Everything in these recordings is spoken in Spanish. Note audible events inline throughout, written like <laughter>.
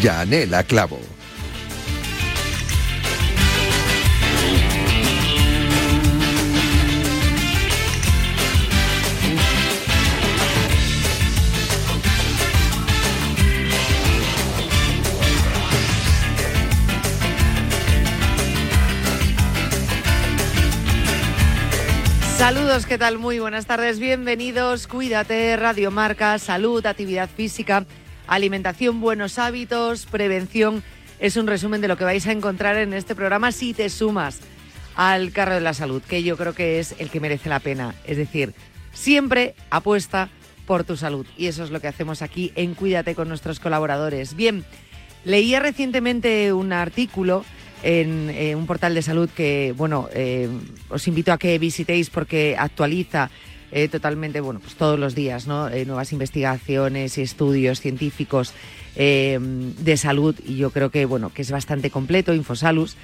Yanela Clavo. Saludos, ¿qué tal? Muy buenas tardes, bienvenidos. Cuídate, Radio Marca, salud, actividad física alimentación, buenos hábitos, prevención. Es un resumen de lo que vais a encontrar en este programa si te sumas al carro de la salud, que yo creo que es el que merece la pena. Es decir, siempre apuesta por tu salud. Y eso es lo que hacemos aquí en Cuídate con nuestros colaboradores. Bien, leía recientemente un artículo en, un portal de salud que, bueno, eh, os invito a que visitéis porque actualiza eh, totalmente, bueno, pues todos los días, ¿no? Eh, nuevas investigaciones y estudios científicos eh, de salud y yo creo que, bueno, que es bastante completo, Infosalus,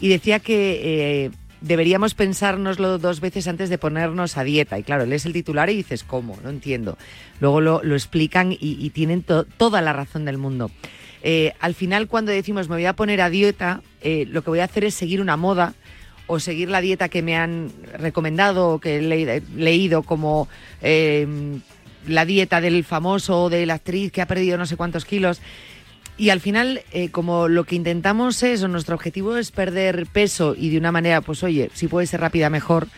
y decía que deberíamos pensárnoslo dos veces antes de ponernos a dieta. Y claro, lees el titular y dices, ¿cómo? No entiendo. Luego lo, explican y, tienen toda la razón del mundo. al final, cuando decimos me voy a poner a dieta, lo que voy a hacer es seguir una moda o seguir la dieta que me han recomendado o que he leído como eh, la dieta del famoso o de la actriz que ha perdido no sé cuántos kilos. Y al final, eh, como lo que intentamos es, o nuestro objetivo es perder peso y de una manera, pues oye, si puede ser rápida, mejor,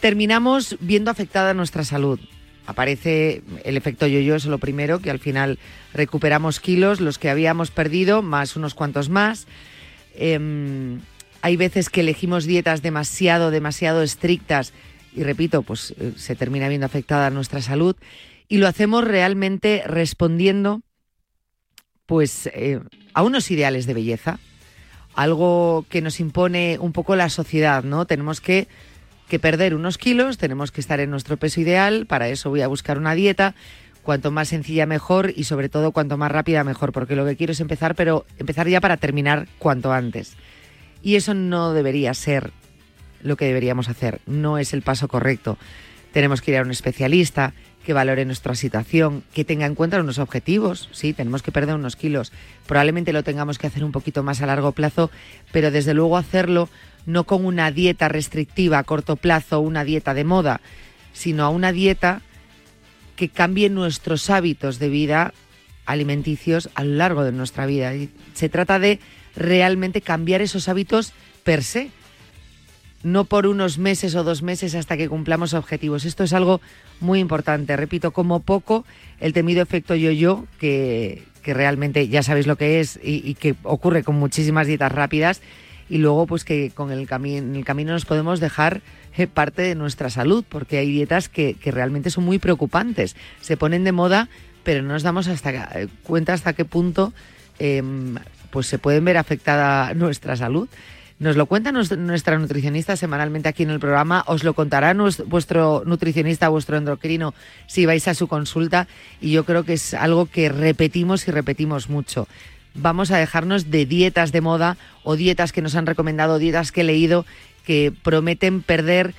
terminamos viendo afectada nuestra salud. Aparece el efecto yo-yo, es lo primero, que al final recuperamos kilos, los que habíamos perdido, más unos cuantos más. Em, hay veces que elegimos dietas demasiado, demasiado estrictas y repito, pues eh, se termina viendo afectada nuestra salud y lo hacemos realmente respondiendo pues eh, a unos ideales de belleza, algo que nos impone un poco la sociedad, ¿no? Tenemos que, que perder unos kilos, tenemos que estar en nuestro peso ideal, para eso voy a buscar una dieta, cuanto más sencilla mejor y sobre todo cuanto más rápida mejor, porque lo que quiero es empezar, pero empezar ya para terminar cuanto antes. Y eso no debería ser lo que deberíamos hacer, no es el paso correcto. Tenemos que ir a un especialista que valore nuestra situación, que tenga en cuenta unos objetivos. Sí, tenemos que perder unos kilos. Probablemente lo tengamos que hacer un poquito más a largo plazo, pero desde luego hacerlo no con una dieta restrictiva a corto plazo, una dieta de moda, sino a una dieta que cambie nuestros hábitos de vida alimenticios a lo largo de nuestra vida. Se trata de realmente cambiar esos hábitos per se, no por unos meses o dos meses hasta que cumplamos objetivos. Esto es algo muy importante. Repito, como poco, el temido efecto yo-yo, que, que, realmente ya sabéis lo que es y, que ocurre con muchísimas dietas rápidas, y luego pues que con el, el camino nos podemos dejar eh, parte de nuestra salud, porque hay dietas que, que, realmente son muy preocupantes. Se ponen de moda, pero no nos damos hasta eh, cuenta hasta qué punto em, pues se pueden ver afectada nuestra salud. Nos lo cuenta nuestra nutricionista semanalmente aquí en el programa, os lo contará vuestro nutricionista, vuestro endocrino, si vais a su consulta y yo creo que es algo que repetimos y repetimos mucho. Vamos a dejarnos de dietas de moda o dietas que nos han recomendado, dietas que he leído que prometen perder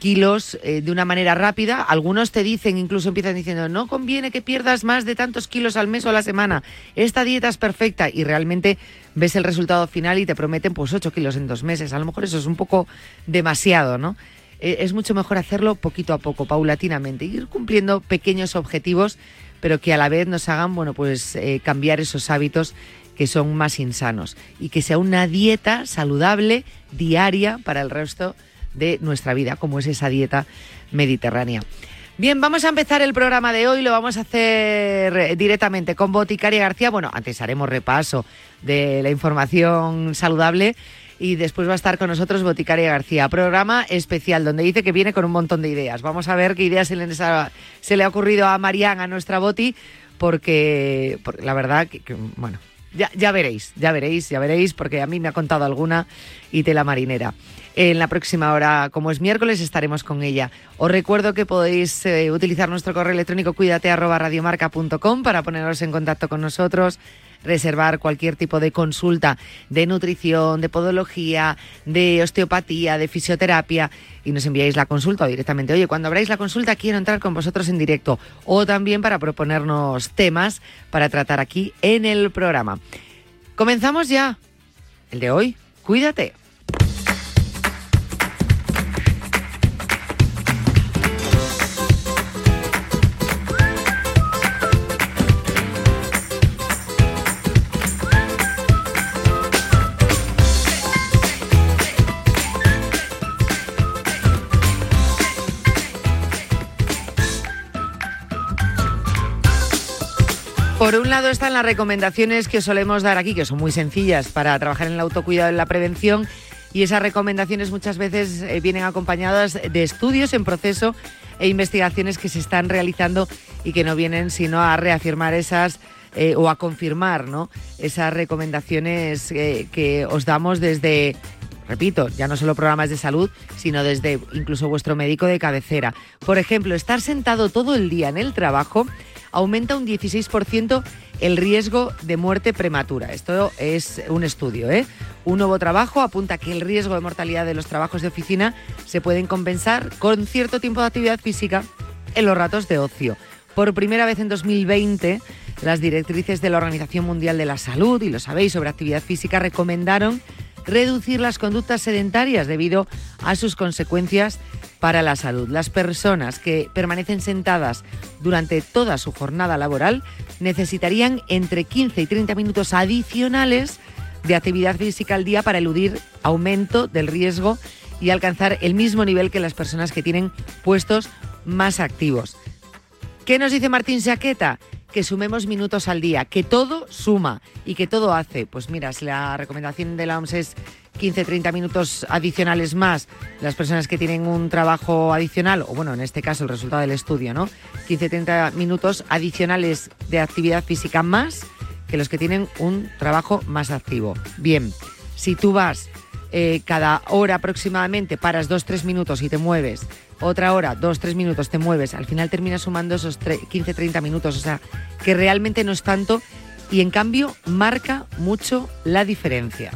kilos eh, de una manera rápida. Algunos te dicen, incluso empiezan diciendo, no conviene que pierdas más de tantos kilos al mes o a la semana. Esta dieta es perfecta y realmente ves el resultado final y te prometen pues 8 kilos en dos meses. A lo mejor eso es un poco demasiado, ¿no? Eh, es mucho mejor hacerlo poquito a poco, paulatinamente, ir cumpliendo pequeños objetivos, pero que a la vez nos hagan, bueno, pues eh, cambiar esos hábitos que son más insanos y que sea una dieta saludable diaria para el resto de nuestra vida, como es esa dieta mediterránea. Bien, vamos a empezar el programa de hoy, lo vamos a hacer directamente con Boticaria García. Bueno, antes haremos repaso de la información saludable y después va a estar con nosotros Boticaria García. Programa especial donde dice que viene con un montón de ideas. Vamos a ver qué ideas se le, ha ocurrido a Marian, a nuestra Boti, porque, la verdad que, bueno, ya, ya, veréis, ya veréis, ya veréis, porque a mí me ha contado alguna y tela marinera. En la próxima hora, como es miércoles, estaremos con ella. Os recuerdo que podéis eh, utilizar nuestro correo electrónico cuídate para poneros en contacto con nosotros reservar cualquier tipo de consulta de nutrición, de podología, de osteopatía, de fisioterapia y nos enviáis la consulta directamente, oye, cuando abráis la consulta quiero entrar con vosotros en directo o también para proponernos temas para tratar aquí en el programa. Comenzamos ya. El de hoy, cuídate. Un lado están las recomendaciones que solemos dar aquí, que son muy sencillas para trabajar en el autocuidado y la prevención. Y esas recomendaciones muchas veces eh, vienen acompañadas de estudios en proceso e investigaciones que se están realizando y que no vienen sino a reafirmar esas eh, o a confirmar ¿no? esas recomendaciones eh, que os damos desde repito, ya no solo programas de salud, sino desde incluso vuestro médico de cabecera. Por ejemplo, estar sentado todo el día en el trabajo aumenta un 16% el riesgo de muerte prematura. Esto es un estudio. ¿eh? Un nuevo trabajo apunta que el riesgo de mortalidad de los trabajos de oficina se pueden compensar con cierto tiempo de actividad física en los ratos de ocio. Por primera vez en 2020, las directrices de la Organización Mundial de la Salud, y lo sabéis, sobre actividad física, recomendaron reducir las conductas sedentarias debido a sus consecuencias para la salud. Las personas que permanecen sentadas durante toda su jornada laboral necesitarían entre 15 y 30 minutos adicionales de actividad física al día para eludir aumento del riesgo y alcanzar el mismo nivel que las personas que tienen puestos más activos. ¿Qué nos dice Martín Saqueta? Que sumemos minutos al día, que todo suma y que todo hace. Pues mira, la recomendación de la OMS es 15-30 minutos adicionales más las personas que tienen un trabajo adicional, o bueno, en este caso el resultado del estudio, ¿no? 15-30 minutos adicionales de actividad física más que los que tienen un trabajo más activo. Bien, si tú vas eh, cada hora aproximadamente, paras 2-3 minutos y te mueves, otra hora, 2-3 minutos te mueves, al final terminas sumando esos 15-30 minutos, o sea, que realmente no es tanto y en cambio marca mucho la diferencia.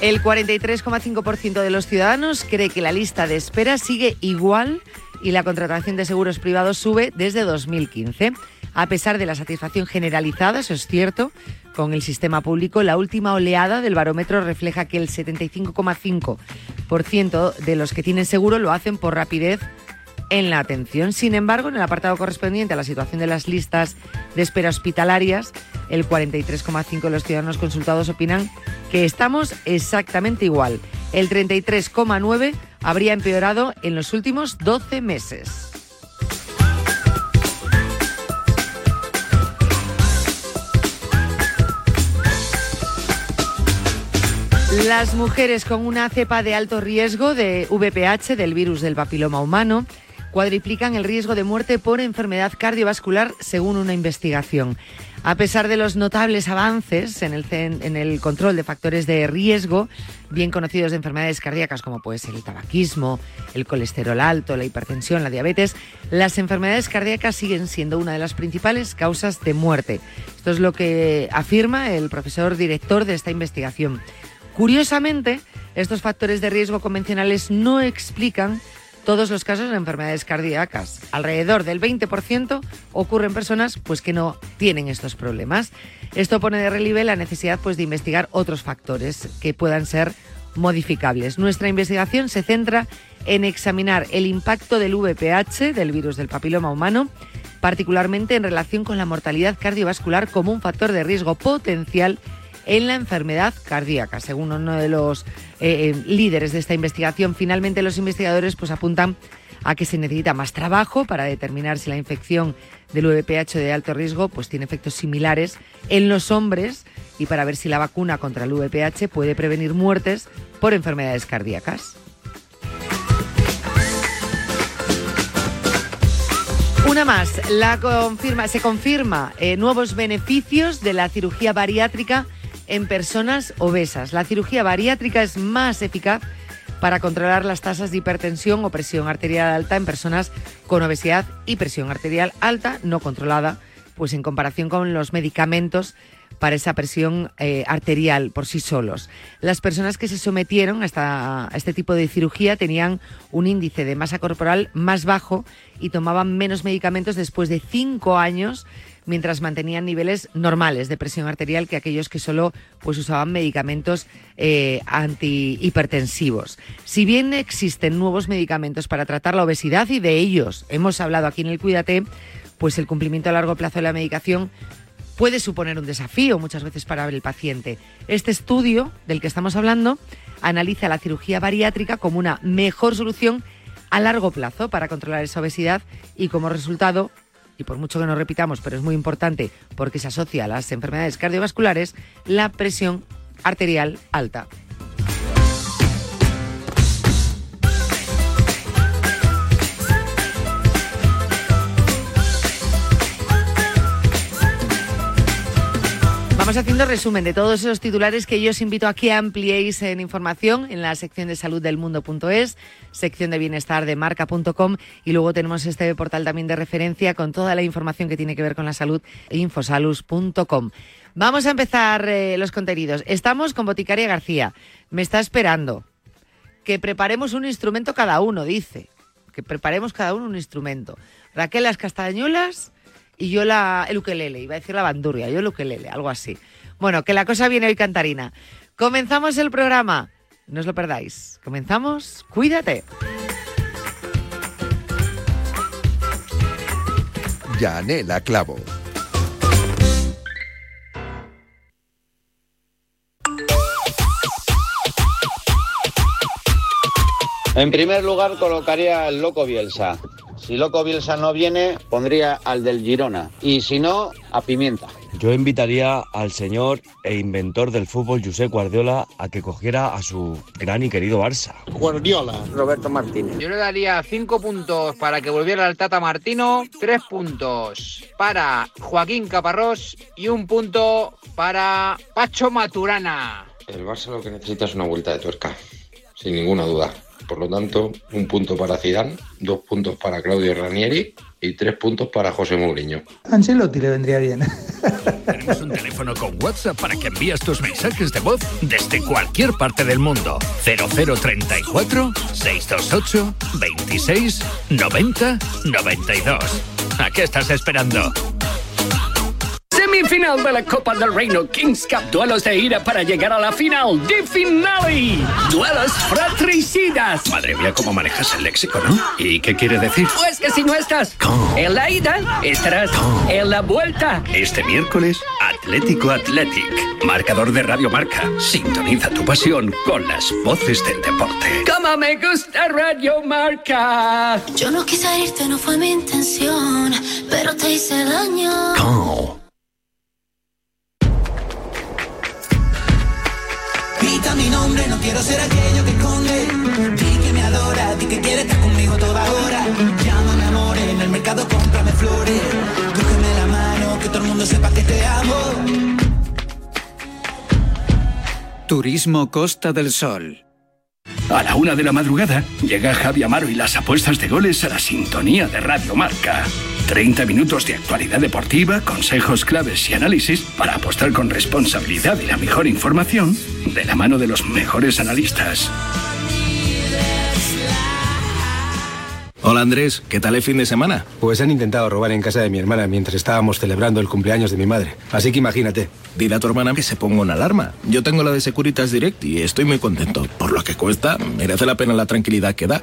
El 43,5% de los ciudadanos cree que la lista de espera sigue igual y la contratación de seguros privados sube desde 2015. A pesar de la satisfacción generalizada, eso es cierto, con el sistema público, la última oleada del barómetro refleja que el 75,5% de los que tienen seguro lo hacen por rapidez en la atención. Sin embargo, en el apartado correspondiente a la situación de las listas de espera hospitalarias, el 43,5% de los ciudadanos consultados opinan que estamos exactamente igual. El 33,9% habría empeorado en los últimos 12 meses. Las mujeres con una cepa de alto riesgo de VPH, del virus del papiloma humano, cuadriplican el riesgo de muerte por enfermedad cardiovascular según una investigación. A pesar de los notables avances en el, en el, control de factores de riesgo, bien conocidos de enfermedades cardíacas como puede ser el tabaquismo, el colesterol alto, la hipertensión, la diabetes, las enfermedades cardíacas siguen siendo una de las principales causas de muerte. Esto es lo que afirma el profesor director de esta investigación. Curiosamente, estos factores de riesgo convencionales no explican todos los casos de enfermedades cardíacas. Alrededor del 20% ocurren personas pues, que no tienen estos problemas. Esto pone de relieve la necesidad pues, de investigar otros factores que puedan ser modificables. Nuestra investigación se centra en examinar el impacto del VPH, del virus del papiloma humano, particularmente en relación con la mortalidad cardiovascular como un factor de riesgo potencial en la enfermedad cardíaca, según uno de los eh, eh, líderes de esta investigación. Finalmente, los investigadores pues, apuntan a que se necesita más trabajo para determinar si la infección del VPH de alto riesgo pues, tiene efectos similares en los hombres y para ver si la vacuna contra el VPH puede prevenir muertes por enfermedades cardíacas. Una más, la confirma, se confirma eh, nuevos beneficios de la cirugía bariátrica en personas obesas. La cirugía bariátrica es más eficaz para controlar las tasas de hipertensión o presión arterial alta en personas con obesidad y presión arterial alta no controlada, pues en comparación con los medicamentos para esa presión eh, arterial por sí solos. Las personas que se sometieron a, a este tipo de cirugía tenían un índice de masa corporal más bajo y tomaban menos medicamentos después de cinco años mientras mantenían niveles normales de presión arterial que aquellos que solo pues, usaban medicamentos eh, antihipertensivos. Si bien existen nuevos medicamentos para tratar la obesidad y de ellos hemos hablado aquí en el Cuídate, pues el cumplimiento a largo plazo de la medicación puede suponer un desafío muchas veces para el paciente. Este estudio del que estamos hablando analiza la cirugía bariátrica como una mejor solución a largo plazo para controlar esa obesidad y como resultado, y por mucho que nos repitamos, pero es muy importante porque se asocia a las enfermedades cardiovasculares, la presión arterial alta. Haciendo resumen de todos esos titulares que yo os invito a que ampliéis en información en la sección de salud del mundo.es, sección de bienestar de marca.com y luego tenemos este portal también de referencia con toda la información que tiene que ver con la salud infosalus.com. Vamos a empezar eh, los contenidos. Estamos con Boticaria García. Me está esperando que preparemos un instrumento cada uno, dice. Que preparemos cada uno un instrumento. Raquel las castañuelas y yo la, el ukelele, iba a decir la bandurria, yo el ukelele, algo así. Bueno, que la cosa viene hoy cantarina. Comenzamos el programa, no os lo perdáis. Comenzamos, cuídate. Yanela Clavo. En primer lugar colocaría el Loco Bielsa. Si Loco Bielsa no viene, pondría al del Girona. Y si no, a Pimienta. Yo invitaría al señor e inventor del fútbol, José Guardiola, a que cogiera a su gran y querido Barça. Guardiola. Roberto Martínez. Yo le daría cinco puntos para que volviera el Tata Martino, tres puntos para Joaquín Caparrós y un punto para Pacho Maturana. El Barça lo que necesita es una vuelta de tuerca, sin ninguna duda. Por lo tanto, un punto para Zidane, dos puntos para Claudio Ranieri y tres puntos para José Mourinho. Ancelotti le vendría bien. Tenemos un teléfono con WhatsApp para que envíes tus mensajes de voz desde cualquier parte del mundo. 0034 628 26 90 92. ¿A qué estás esperando? Semifinal de la Copa del Reino Kings Cup. Duelos de ida para llegar a la final de finale. Duelos fratricidas. Madre mía, cómo manejas el léxico, ¿no? ¿Y qué quiere decir? Pues que si no estás en la ida, estarás en la vuelta. Este miércoles, Atlético Athletic. Marcador de Radio Marca. Sintoniza tu pasión con las voces del deporte. ¡Cómo me gusta Radio Marca! Yo no quise irte, no fue mi intención, pero te hice daño. ¿Cómo? Grita mi nombre, no quiero ser aquello que esconde. Di que me adora, di que quiere estar conmigo toda hora. Llámame amor, en el mercado cómprame flores. Cógeme la mano, que todo el mundo sepa que te amo. Turismo Costa del Sol. A la una de la madrugada llega Javi Amaro y las apuestas de goles a la sintonía de Radio Marca. 30 minutos de actualidad deportiva, consejos claves y análisis para apostar con responsabilidad y la mejor información de la mano de los mejores analistas. Hola Andrés, ¿qué tal el fin de semana? Pues han intentado robar en casa de mi hermana mientras estábamos celebrando el cumpleaños de mi madre. Así que imagínate. Dile a tu hermana que se ponga una alarma. Yo tengo la de Securitas Direct y estoy muy contento. Por lo que cuesta, merece la pena la tranquilidad que da.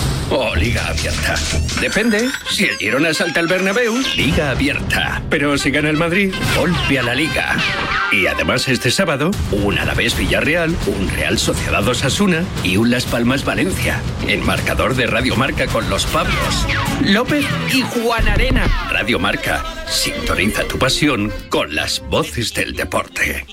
O Liga Abierta. Depende. Si el Girona salta al Bernabéu, Liga Abierta. Pero si gana el Madrid, golpe a la Liga. Y además este sábado, un Alavés Villarreal, un Real Sociedad Osasuna y un Las Palmas Valencia. El marcador de Radio Marca con los Pablos, López y Juan Arena. Radio Marca. Sintoniza tu pasión con las voces del deporte.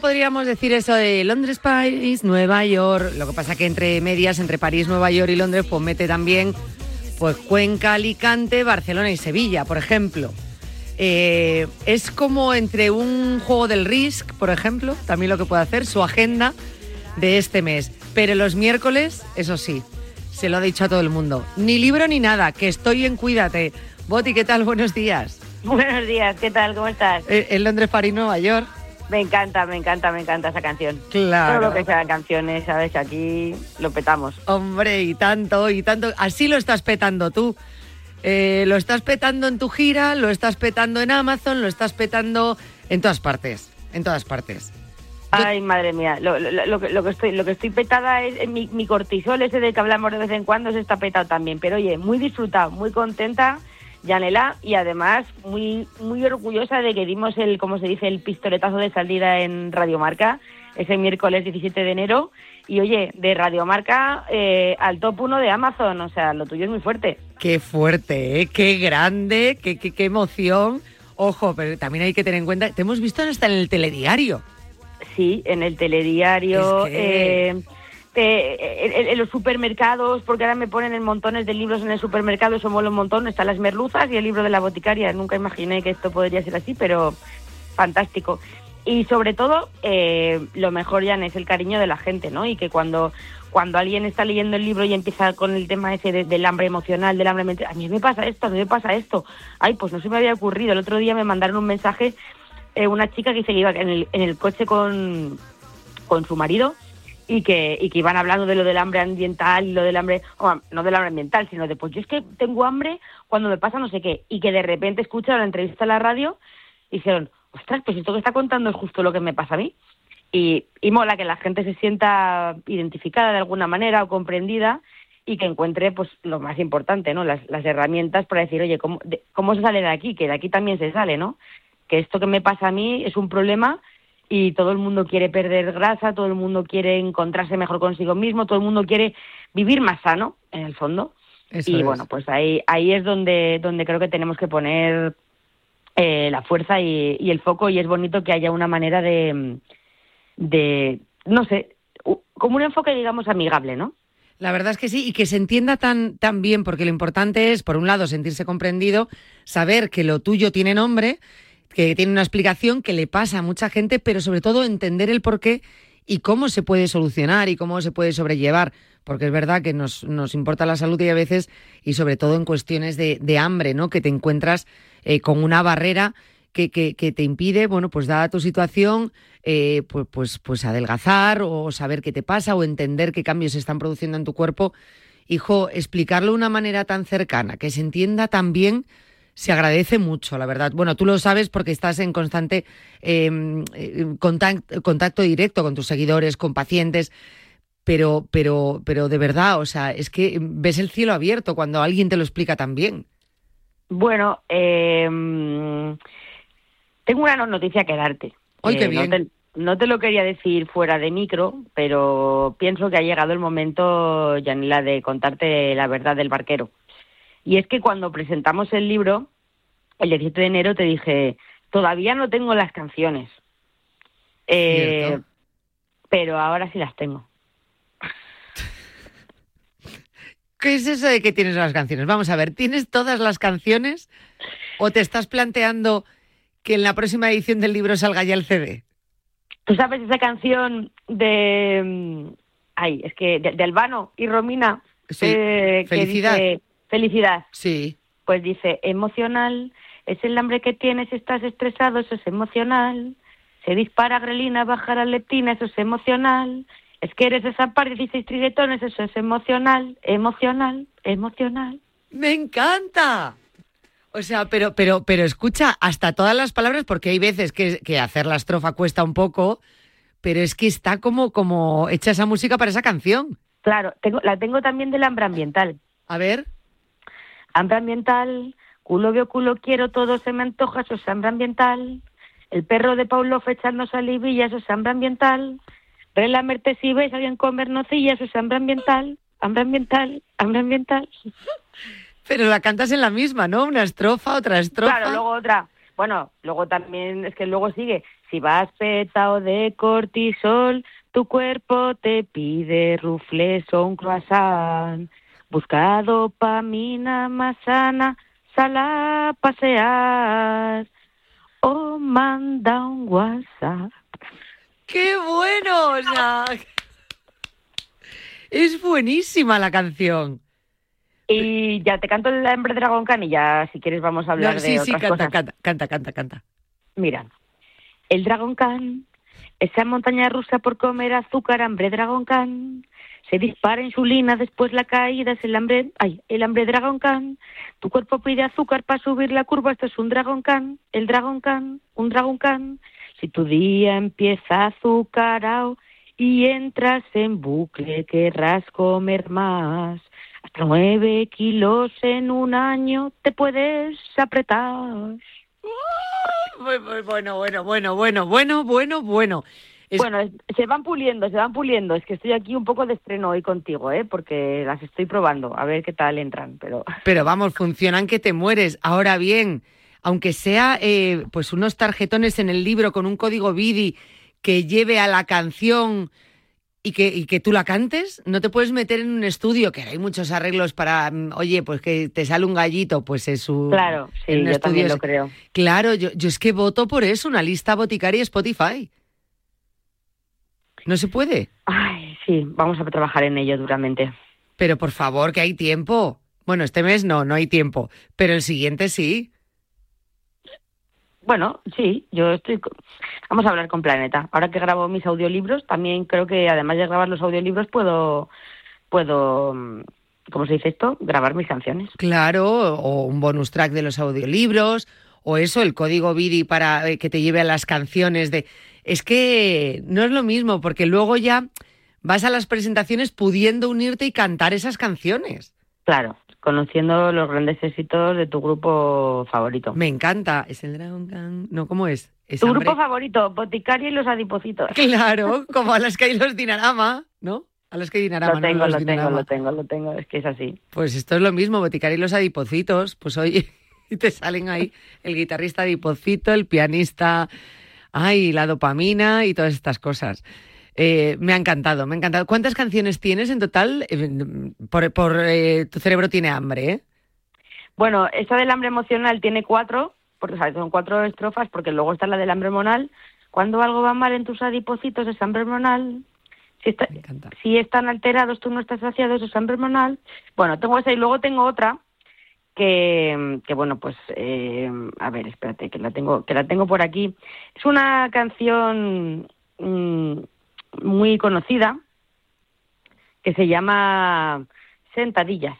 Podríamos decir eso de Londres, París, Nueva York. Lo que pasa que entre medias, entre París, Nueva York y Londres, pues mete también pues Cuenca, Alicante, Barcelona y Sevilla, por ejemplo. Eh, es como entre un juego del Risk, por ejemplo, también lo que puede hacer, su agenda de este mes. Pero los miércoles, eso sí, se lo ha dicho a todo el mundo. Ni libro ni nada, que estoy en Cuídate. Boti, ¿qué tal? Buenos días. <laughs> Buenos días, ¿qué tal? ¿Cómo estás? Eh, En Londres, París, Nueva York. Me encanta, me encanta, me encanta esa canción. Claro. Todo lo que sean canciones, sabes, aquí lo petamos. Hombre, y tanto, y tanto. Así lo estás petando tú. Eh, lo estás petando en tu gira, lo estás petando en Amazon, lo estás petando en todas partes. En todas partes. Ay, madre mía, lo, lo- lo que- lo que estoy, lo que estoy petada es mi, mi cortisol, ese de que hablamos de vez en cuando, se está petado también. Pero oye, muy disfrutado, muy contenta, Yanela, y además muy, muy orgullosa de que dimos el, como se dice, el pistoletazo de salida en Radiomarca ese miércoles 17 de enero. Y oye, de Radiomarca eh, al top 1 de Amazon, o sea, lo tuyo es muy fuerte. Qué fuerte, ¿eh? qué grande, qué, qué, qué emoción. Ojo, pero también hay que tener en cuenta, te hemos visto hasta en el telediario. Sí, en el telediario, Es que- eh, te- en, los supermercados, porque ahora me ponen en montones de libros en el supermercado, eso mola un montón, están las merluzas y el libro de la boticaria. Nunca imaginé que esto podría ser así, pero fantástico. Y sobre todo, eh, lo mejor ya es el cariño de la gente, ¿no? Y que cuando, cuando alguien está leyendo el libro y empieza con el tema ese de- del hambre emocional, del hambre mental, a mí me pasa esto, a mí me pasa esto. Ay, pues no se me había ocurrido. El otro día me mandaron un mensaje, eh, una chica que se iba en el, en el coche con, con su marido y que, y que iban hablando de lo del hambre ambiental y lo del hambre, o, no del hambre ambiental, sino de pues yo es que tengo hambre cuando me pasa no sé qué, y que de repente escucharon la entrevista en la radio y dijeron, ostras, pues esto que está contando es justo lo que me pasa a mí. Y, y mola que la gente se sienta identificada de alguna manera o comprendida y que encuentre pues lo más importante, ¿no? Las, las herramientas para decir, oye, ¿cómo, de- ¿cómo se sale de aquí? Que de aquí también se sale, ¿no? Que esto que me pasa a mí es un problema y todo el mundo quiere perder grasa, todo el mundo quiere encontrarse mejor consigo mismo, todo el mundo quiere vivir más sano, en el fondo. Eso y es. bueno, pues ahí, ahí es donde, donde creo que tenemos que poner eh, la fuerza y, y el foco y es bonito que haya una manera de, de no sé, como un enfoque, digamos, amigable, ¿no? La verdad es que sí, y que se entienda tan, tan bien, porque lo importante es, por un lado, sentirse comprendido, saber que lo tuyo tiene nombre, que tiene una explicación, que le pasa a mucha gente, pero sobre todo entender el porqué y cómo se puede solucionar y cómo se puede sobrellevar, porque es verdad que nos, nos importa la salud y a veces, y sobre todo en cuestiones de, de hambre, ¿no? Que te encuentras eh, con una barrera que, que, que te impide, bueno, pues dada tu situación, pues, pues, pues adelgazar o saber qué te pasa o entender qué cambios se están produciendo en tu cuerpo. Hijo, explicarlo de una manera tan cercana, que se entienda tan bien, se agradece mucho, la verdad. Bueno, tú lo sabes porque estás en constante eh, eh, contact- contacto directo con tus seguidores, con pacientes, pero, pero, pero de verdad, o sea, es que ves el cielo abierto cuando alguien te lo explica tan bien. Bueno, eh, tengo una no- noticia que darte. Ay, qué Eh, bien. No te, no te lo quería decir fuera de micro, pero pienso que ha llegado el momento, Yanela, de contarte la verdad del barquero. Y es que cuando presentamos el libro, el 17 de enero, te dije, todavía no tengo las canciones, Eh, pero ahora sí las tengo. ¿Qué es eso de que tienes las canciones? Vamos a ver, ¿tienes todas las canciones o te estás planteando que en la próxima edición del libro salga ya el CD? ¿Tú sabes esa canción de... mm, Ay, es que de, de Albano y Romina? Sí, eh, que Felicidad. dice, Felicidad. Sí. Pues dice, emocional, es el hambre que tienes, estás estresado, eso es emocional. Se dispara grelina, baja la leptina, eso es emocional. Es que eres de San Par 16 triguetones, eso es emocional, emocional, emocional. ¡Me encanta! O sea, pero, pero, pero escucha hasta todas las palabras, porque hay veces que, que hacer la estrofa cuesta un poco, pero es que está como, como hecha esa música para esa canción. Claro, tengo, la tengo también del hambre ambiental. A ver. Hambre ambiental, culo veo, culo quiero, todo se me antoja, eso es hambre ambiental. El perro de Paulo echando salivilla, eso es hambre ambiental. Relamerte si ves a alguien comer nocilla, eso es hambre ambiental. Hambre ambiental, hambre ambiental. Pero la cantas en la misma, ¿no? Una estrofa, otra estrofa. Claro, luego otra. Bueno, luego también, es que luego sigue. Si vas petado de cortisol, tu cuerpo te pide rufles o un croissant. Busca dopamina más sana, sal a pasear o manda un WhatsApp. ¡Qué bueno! O sea, es buenísima la canción. Y ya te canto el hambre Dragon Khan y ya, si quieres, vamos a hablar No, de sí, sí, otras canta, cosas. canta, canta, canta, canta. Mira, el Dragon Khan, esa montaña rusa por comer azúcar, hambre Dragon Khan. Se dispara insulina, después la caída es el hambre, ay, el hambre Dragon Khan. Tu cuerpo pide azúcar para subir la curva, esto es un Dragon Khan, el Dragon Khan, un Dragon Khan. Si tu día empieza azucarado y entras en bucle, querrás comer más. Hasta nueve kilos en un año te puedes apretar. Bueno, bueno, bueno, bueno, bueno, bueno, bueno. Es- Bueno, se van puliendo, se van puliendo. Es que estoy aquí un poco de estreno hoy contigo, ¿eh? Porque las estoy probando, a ver qué tal entran. Pero <laughs> Pero vamos, funcionan que te mueres. Ahora bien, aunque sea eh, pues unos tarjetones en el libro con un código BIDI que lleve a la canción y que, y que tú la cantes, no te puedes meter en un estudio, que hay muchos arreglos para, mm, oye, pues que te sale un gallito, pues es un... claro, sí, yo también estudio lo creo. Claro, yo, yo es que voto por eso, una lista boticaria Spotify. No se puede. Ay, sí, vamos a trabajar en ello duramente. Pero por favor, que hay tiempo. Bueno, este mes no, no hay tiempo. Pero el siguiente sí. Bueno, sí, yo estoy. Vamos a hablar con Planeta. Ahora que grabo mis audiolibros, también creo que además de grabar los audiolibros puedo, puedo, mm, ¿cómo se dice esto? Grabar mis canciones. Claro, o un bonus track de los audiolibros, o eso, el código BIDI para eh, que te lleve a las canciones de... Es que no es lo mismo, porque luego ya vas a las presentaciones pudiendo unirte y cantar esas canciones. Claro, conociendo los grandes éxitos de tu grupo favorito. Me encanta. Es el Dragon Khan. No, ¿cómo es? Es Tu hambre. grupo favorito, Boticaria y los Adipocitos. Claro, <laughs> como a las que hay los Dinarama, ¿no? A los que Dinarama, Lo no tengo, los lo tengo, lo tengo, lo tengo. Es que es así. Pues esto es lo mismo, Boticaria y los adipocitos. Pues oye, <laughs> y te salen ahí el guitarrista adipocito, el pianista, ay, la dopamina y todas estas cosas. Eh, me ha encantado, me ha encantado. ¿Cuántas canciones tienes en total? Eh, por por, eh, tu cerebro tiene hambre, ¿eh? Bueno, esta del hambre emocional tiene cuatro, porque ¿sabes? son cuatro estrofas, porque luego está la del hambre hormonal. Cuando algo va mal en tus adipocitos es hambre hormonal. Si, está- si están alterados, tú no estás saciado, eso es hambre hormonal. Bueno, tengo esa y luego tengo otra que, que bueno, pues, eh, a ver, espérate, que la tengo, que la tengo por aquí. Es una canción mm, muy conocida que se llama Sentadillas.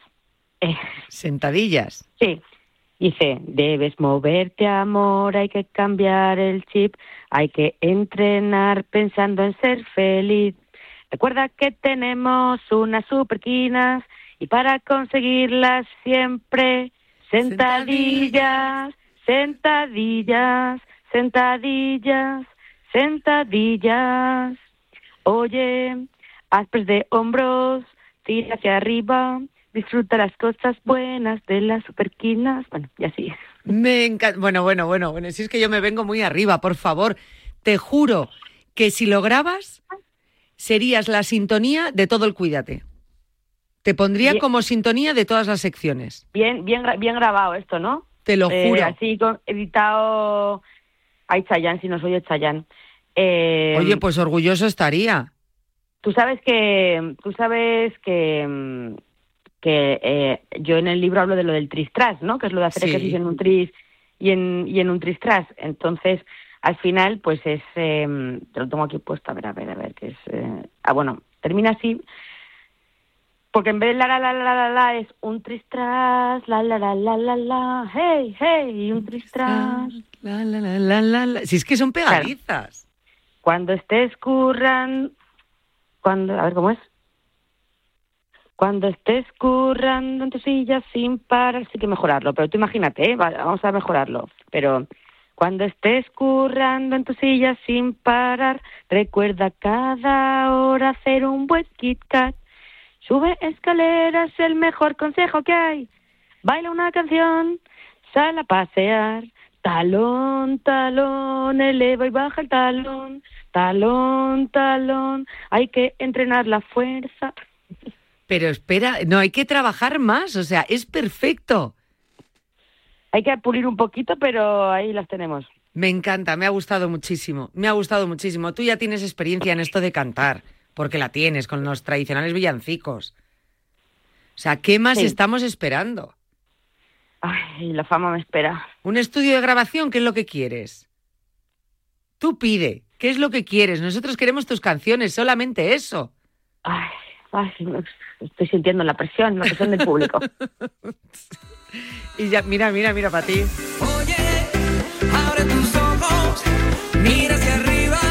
Eh, <laughs> Sentadillas. Sí. Dice, debes moverte, amor, hay que cambiar el chip, hay que entrenar pensando en ser feliz. Recuerda que tenemos unas superquinas y para conseguirlas siempre sentadillas, sentadillas, sentadillas, sentadillas. Oye, haz press de hombros, tira hacia arriba, disfruta las cosas buenas de las superquinas. Bueno, y así. Me encanta. Bueno, bueno, bueno, bueno, si es que yo me vengo muy arriba, por favor. Te juro que si lo grabas, serías la sintonía de todo el Cuídate. Te pondría Bien. como sintonía de todas las secciones. Bien, bien, bien grabado esto, ¿no? Te lo Eh, juro. así con- editado. Ay, Chayán, si no soy Chayán. Eh, Oye, pues orgulloso estaría. Tú sabes que, tú sabes que, que eh, yo en el libro hablo de lo del tristras, ¿no? Que es lo de hacer Sí. ejercicio en un tris y en, y en un tristras. Entonces, al final, pues es, eh, te lo tengo aquí puesto, a ver, a ver, a ver, que es, eh, ah, bueno, termina así, porque en vez de la la la la la la es un tristras, la la la la la la, hey, hey, y un tristras. La, la, la, la, la, la. Si es que son pegadizas. Cuando estés curran, cuando, a ver cómo es. Cuando estés currando en tu silla sin parar, sí que mejorarlo. Pero tú imagínate, ¿eh? Va- vamos a mejorarlo. Pero cuando estés currando en tu silla sin parar, recuerda cada hora hacer un buen Kit Kat. Sube escaleras, el mejor consejo que hay. Baila una canción, sal a pasear. Talón, talón, eleva y baja el talón. Talón, talón, hay que entrenar la fuerza. Pero espera, no hay que trabajar más, o sea, es perfecto. Hay que pulir un poquito, pero ahí las tenemos. Me encanta, me ha gustado muchísimo, me ha gustado muchísimo. Tú ya tienes experiencia en esto de cantar, porque la tienes con los tradicionales villancicos. O sea, ¿qué más Sí. estamos esperando? Ay, la fama me espera. ¿Un estudio de grabación? ¿Qué es lo que quieres? Tú pide, ¿qué es lo que quieres? Nosotros queremos tus canciones, solamente eso. Ay, ay, estoy sintiendo la presión, la presión del público. <laughs> Y ya, mira, mira, mira para ti. Abre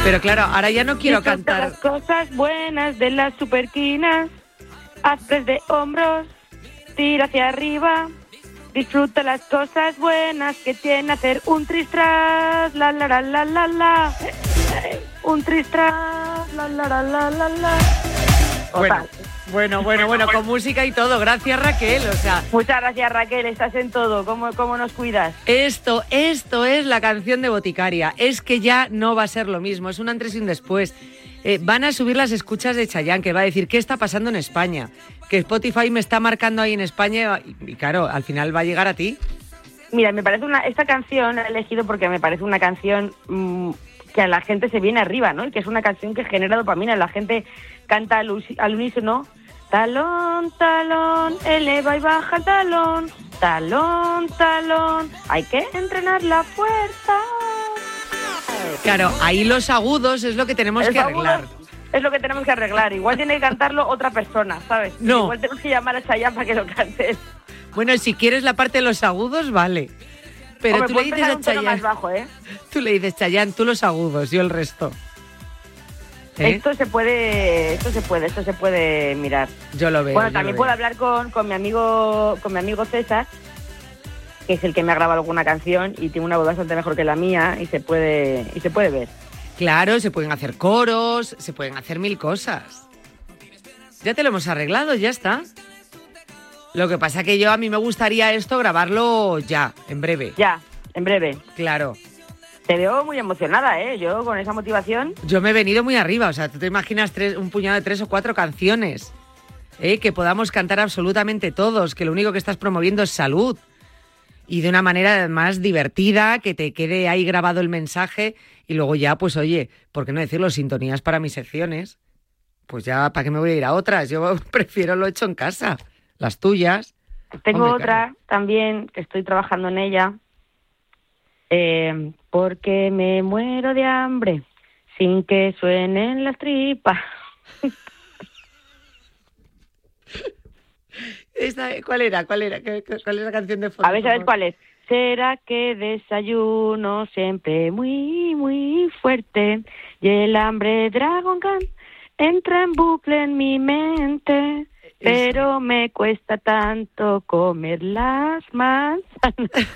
Pero claro, ahora ya no quiero Disfruta cantar. las cosas buenas de las superquinas. Haz press de hombros, tira hacia arriba. Disfruta las cosas buenas que tiene hacer un tristras, la la la la la la. Un tristras, la la la la la la. Bueno, bueno, bueno, bueno, con música y todo. Gracias, Raquel. O sea, Muchas gracias Raquel, estás en todo. ¿Cómo, cómo nos cuidas? Esto, esto es la canción de Boticaria. Es que ya no va a ser lo mismo, es un antes y un después. Eh, van a subir las escuchas de Chayanne, que va a decir qué está pasando en España. Que Spotify me está marcando ahí en España y, y claro, al final va a llegar a ti. Mira, me parece una esta canción la he elegido porque me parece una canción mm, que a la gente se viene arriba, ¿no? Y que es una canción que genera dopamina. La gente canta al, al unísono. Talón, talón, eleva y baja el talón. Talón, talón, hay que entrenar la fuerza. Claro, ahí los agudos es lo que tenemos que arreglar. Es lo que tenemos que arreglar. Igual tiene que cantarlo otra persona, ¿sabes? No. Igual tenemos que llamar a Chayanne para que lo cante. Bueno, si quieres la parte de los agudos, vale. Pero Hombre, tú le dices a Chayanne, más bajo, ¿eh? tú le dices Chayanne, tú los agudos, yo el resto. ¿Eh? Esto se puede, esto se puede, esto se puede mirar. Yo lo veo. bueno, también puedo veo. hablar con, con mi amigo, con mi amigo César, que es el que me ha grabado alguna canción y tiene una voz bastante mejor que la mía y se puede, y se puede ver. Claro, se pueden hacer coros, se pueden hacer mil cosas. Ya te lo hemos arreglado, ya está. Lo que pasa que yo a mí me gustaría esto grabarlo ya, en breve. Ya, en breve. Claro. Te veo muy emocionada, ¿eh? Yo con esa motivación. Yo me he venido muy arriba, o sea, tú te imaginas tres, un puñado de tres o cuatro canciones, ¿eh? que podamos cantar absolutamente todos, que lo único que estás promoviendo es salud. Y de una manera más divertida, que te quede ahí grabado el mensaje y luego ya, pues oye, ¿por qué no decirlo? Sintonías para mis secciones. Pues ya, ¿para qué me voy a ir a otras? Yo <laughs> prefiero lo hecho en casa. Las tuyas. Tengo Hombre, otra también que estoy trabajando en ella. Eh, porque me muero de hambre sin que suenen las tripas. <laughs> Esta- ¿Cuál era? ¿Cuál era? ¿Qué- qué- ¿Cuál es la canción de fondo? A ver, ¿sabes cuál es? Será que desayuno siempre muy, muy fuerte y el hambre Dragon Khan entra en bucle en mi mente, pero me cuesta tanto comer las manzanas. <laughs>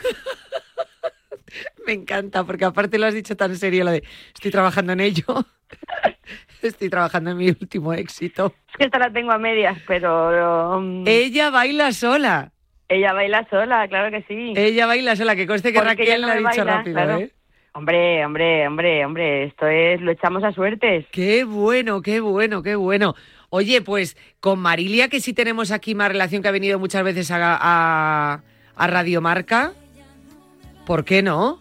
Me encanta, porque aparte lo has dicho tan serio, lo de estoy trabajando en ello. <laughs> estoy trabajando en mi último éxito. Es que esta la tengo a medias, pero... um, Ella baila sola. ella baila sola, claro que sí. Ella baila sola, que conste que Porque Raquel lo ha dicho baila, rápido, claro. ¿eh? Hombre, hombre, hombre, hombre, esto es, lo echamos a suertes. Qué bueno, qué bueno, qué bueno. Oye, pues con Marilia, que sí tenemos aquí más relación que ha venido muchas veces a, a, a Radio Marca, ¿por qué no?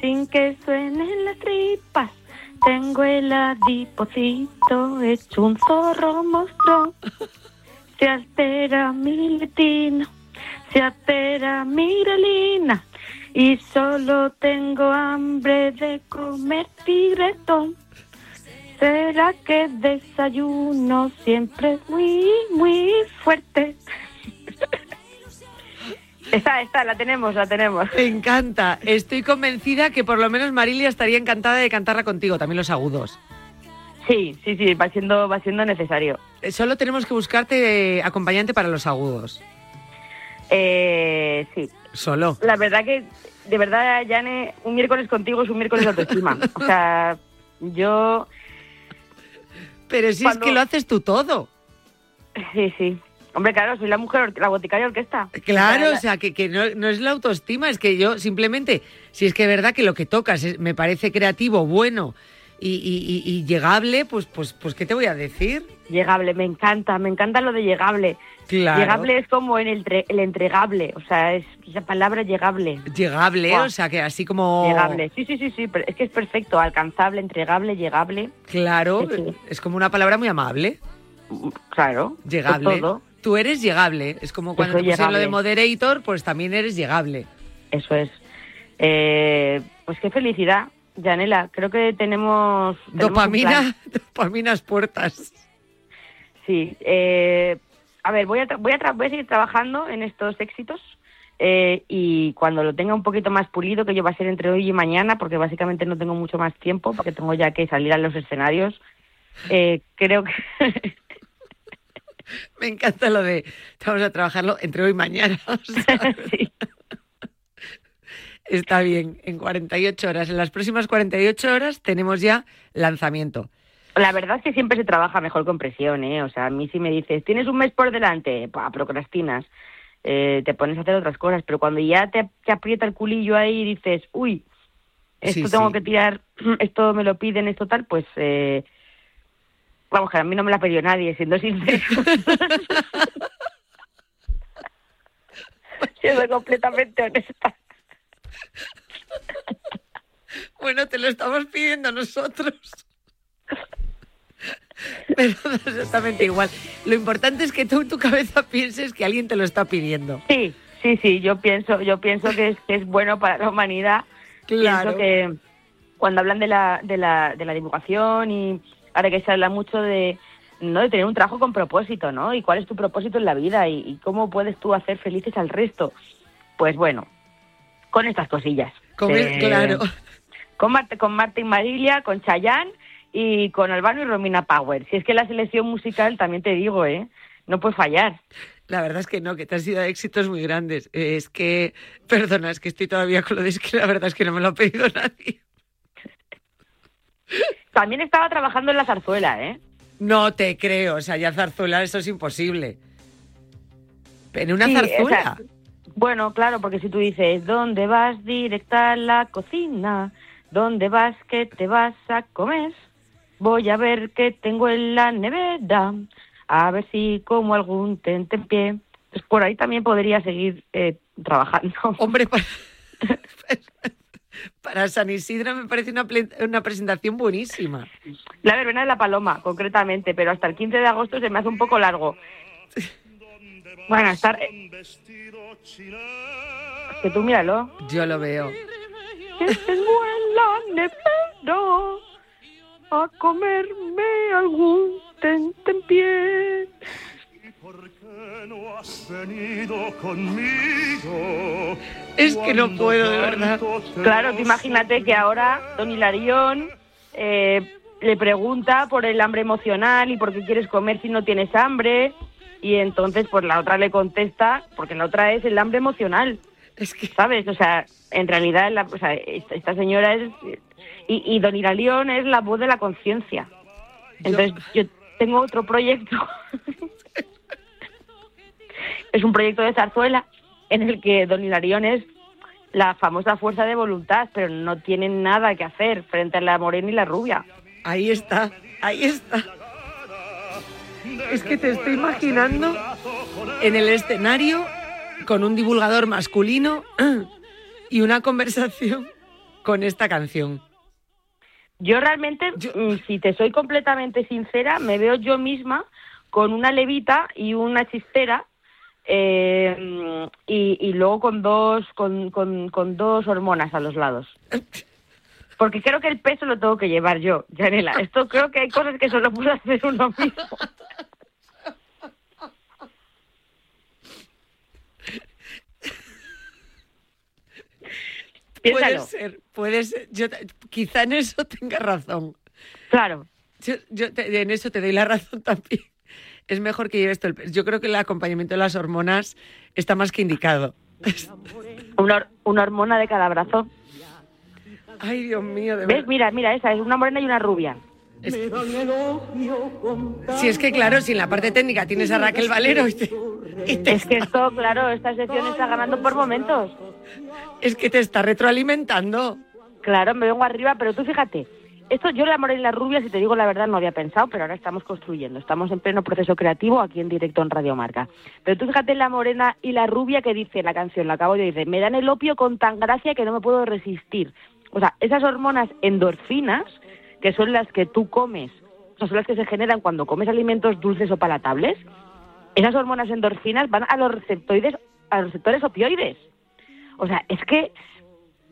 Sin que suenen las tripas, tengo el adipocito hecho un zorro monstruo. <laughs> Se altera mi letino, se altera mi relina y solo tengo hambre de comer tigretón. ¿Será que desayuno siempre muy, muy fuerte? <laughs> Esta, esta, la tenemos, la tenemos. Me encanta. Estoy convencida que por lo menos Marilia estaría encantada de cantarla contigo, también los agudos. Sí, sí, sí, va siendo, va siendo necesario. Eh, Solo tenemos que buscarte acompañante para los agudos. Eh, sí. Solo. La verdad que, de verdad, Jane, un miércoles contigo es un miércoles de autoestima. <laughs> o sea, yo... Pero si es que lo haces tú todo. Sí, sí. Hombre, claro, soy la mujer, la boticaria orquesta. Claro, la- o sea, que, que no, no es la autoestima, es que yo simplemente, si es que es verdad que lo que tocas es- me parece creativo, bueno y, y- y- y llegable, pues, pues, pues, ¿qué te voy a decir? Llegable, me encanta, me encanta lo de llegable. Claro. Llegable es como en el, el entregable, o sea, es esa palabra llegable. Llegable, o sea, que así como... Llegable, sí, sí, sí, sí, pero es que es perfecto, alcanzable, entregable, llegable. Claro, Sí, sí. es como una palabra muy amable. Claro. Llegable. todo. Tú eres llegable, es como cuando te pusieron lo de moderator, pues también eres llegable. Eso es. Eh, pues qué felicidad, Janela. Creo que tenemos... Dopamina, <laughs> dopaminas puertas. Sí. eh, a ver, voy a, voy, a voy a seguir trabajando en estos éxitos eh, y cuando lo tenga un poquito más pulido, que yo va a ser entre hoy y mañana, porque básicamente no tengo mucho más tiempo, porque tengo ya que salir a los escenarios, eh, creo que... <laughs> Me encanta lo de vamos a trabajarlo entre hoy y mañana. <laughs> ¿sabes? Está bien, en 48 horas. En las próximas 48 horas tenemos ya lanzamiento. La verdad es que siempre se trabaja mejor con presión, ¿eh? O sea, a mí si me dices, tienes un mes por delante, pa, procrastinas, eh, te pones a hacer otras cosas, pero cuando ya te, te aprieta el culillo ahí y dices, uy, esto Sí, tengo sí. que tirar, <clears throat> esto me lo piden, esto tal, pues, eh, vamos, que a mí no me la pidió nadie, siendo sincero. <laughs> <laughs> Siendo completamente honesta. <laughs> Bueno, te lo estamos pidiendo nosotros. <laughs> Pero exactamente igual. Lo importante es que tú en tu cabeza pienses que alguien te lo está pidiendo. Sí, sí, sí, yo pienso, yo pienso que es, que es bueno para la humanidad. Claro. Pienso que cuando hablan de la, de la, de la divulgación y ahora que se habla mucho de, ¿no? de tener un trabajo con propósito, ¿no? Y cuál es tu propósito en la vida y, y cómo puedes tú hacer felices al resto. Pues bueno, con estas cosillas. Con Eh, claro. Con, Marte, con Martín Marilia, con Chayanne y con Albano y Romina Power. Si es que la selección musical, también te digo, ¿eh? No puede fallar. La verdad es que no, que te has ido a éxitos muy grandes. Eh, Es que, perdona, es que estoy todavía con lo de es que la verdad es que no me lo ha pedido <laughs> nadie. También estaba trabajando en la zarzuela, ¿eh? No te creo, o sea, ya zarzuela, eso es imposible. Pero una Sí, zarzuela. o sea, bueno, claro, porque si tú dices, ¿dónde vas directa a la cocina? ¿Dónde vas que te vas a comer? Voy a ver qué tengo en la nevera, a ver si como algún tentempié. Pues por ahí también podría seguir eh, trabajando. <laughs> Hombre, para, <laughs> para San Isidro me parece una, una presentación buenísima. La verbena de la paloma, concretamente, pero hasta el 15 de agosto se me hace un poco largo. <laughs> Bueno, estar... eh, Que tú míralo. Yo lo veo. que tengo en la nevera a comerme algún tentempié. Es que no puedo, de verdad. Claro, tú imagínate que ahora Don Hilarión eh, le pregunta por el hambre emocional y por qué quieres comer si no tienes hambre. Y entonces, pues la otra le contesta, porque la otra es el hambre emocional. Es que... ¿Sabes? O sea, en realidad, la- o sea, esta, esta señora es... Y, y Don Hilarión es la voz de la conciencia. Entonces, yo tengo otro proyecto. <laughs> es un proyecto de zarzuela en el que Don Hilarión es la famosa fuerza de voluntad, pero no tiene nada que hacer frente a la morena y la rubia. Ahí está, ahí está. Es que te estoy imaginando en el escenario con un divulgador masculino y una conversación con esta canción. Yo realmente, mm, si te soy completamente sincera, me veo yo misma con una levita y una chistera eh, y, y luego con dos, con, con, con dos hormonas a los lados. Porque creo que el peso lo tengo que llevar yo, Janela. Esto creo que hay cosas que solo puede hacer uno mismo. Puede ser, puede ser. Yo, quizá en eso tenga razón. Claro. Yo, yo te- en eso te doy la razón también. Es mejor que lleves todo el. Yo creo que el acompañamiento de las hormonas está más que indicado. Una, una hormona de cada brazo. Ay, Dios mío, de ¿Ves? Mira, mira, esa es una morena y una rubia. Si es que, claro, si en la parte técnica tienes a Raquel Valero y te- y te Es que esto, claro, esta sección está ganando por momentos. es que te está retroalimentando. Claro, me vengo arriba, pero tú fíjate, esto yo la morena y la rubia, si te digo la verdad, no había pensado, pero ahora estamos construyendo. Estamos en pleno proceso creativo aquí en directo en Radio Marca. Pero tú fíjate en la morena y la rubia que dice en la canción, la acabo de decir, me dan el opio con tan gracia que no me puedo resistir. O sea, esas hormonas endorfinas, que son las que tú comes, o sea, son las que se generan cuando comes alimentos dulces o palatables, esas hormonas endorfinas van a los receptoides, a los receptores opioides. O sea, es que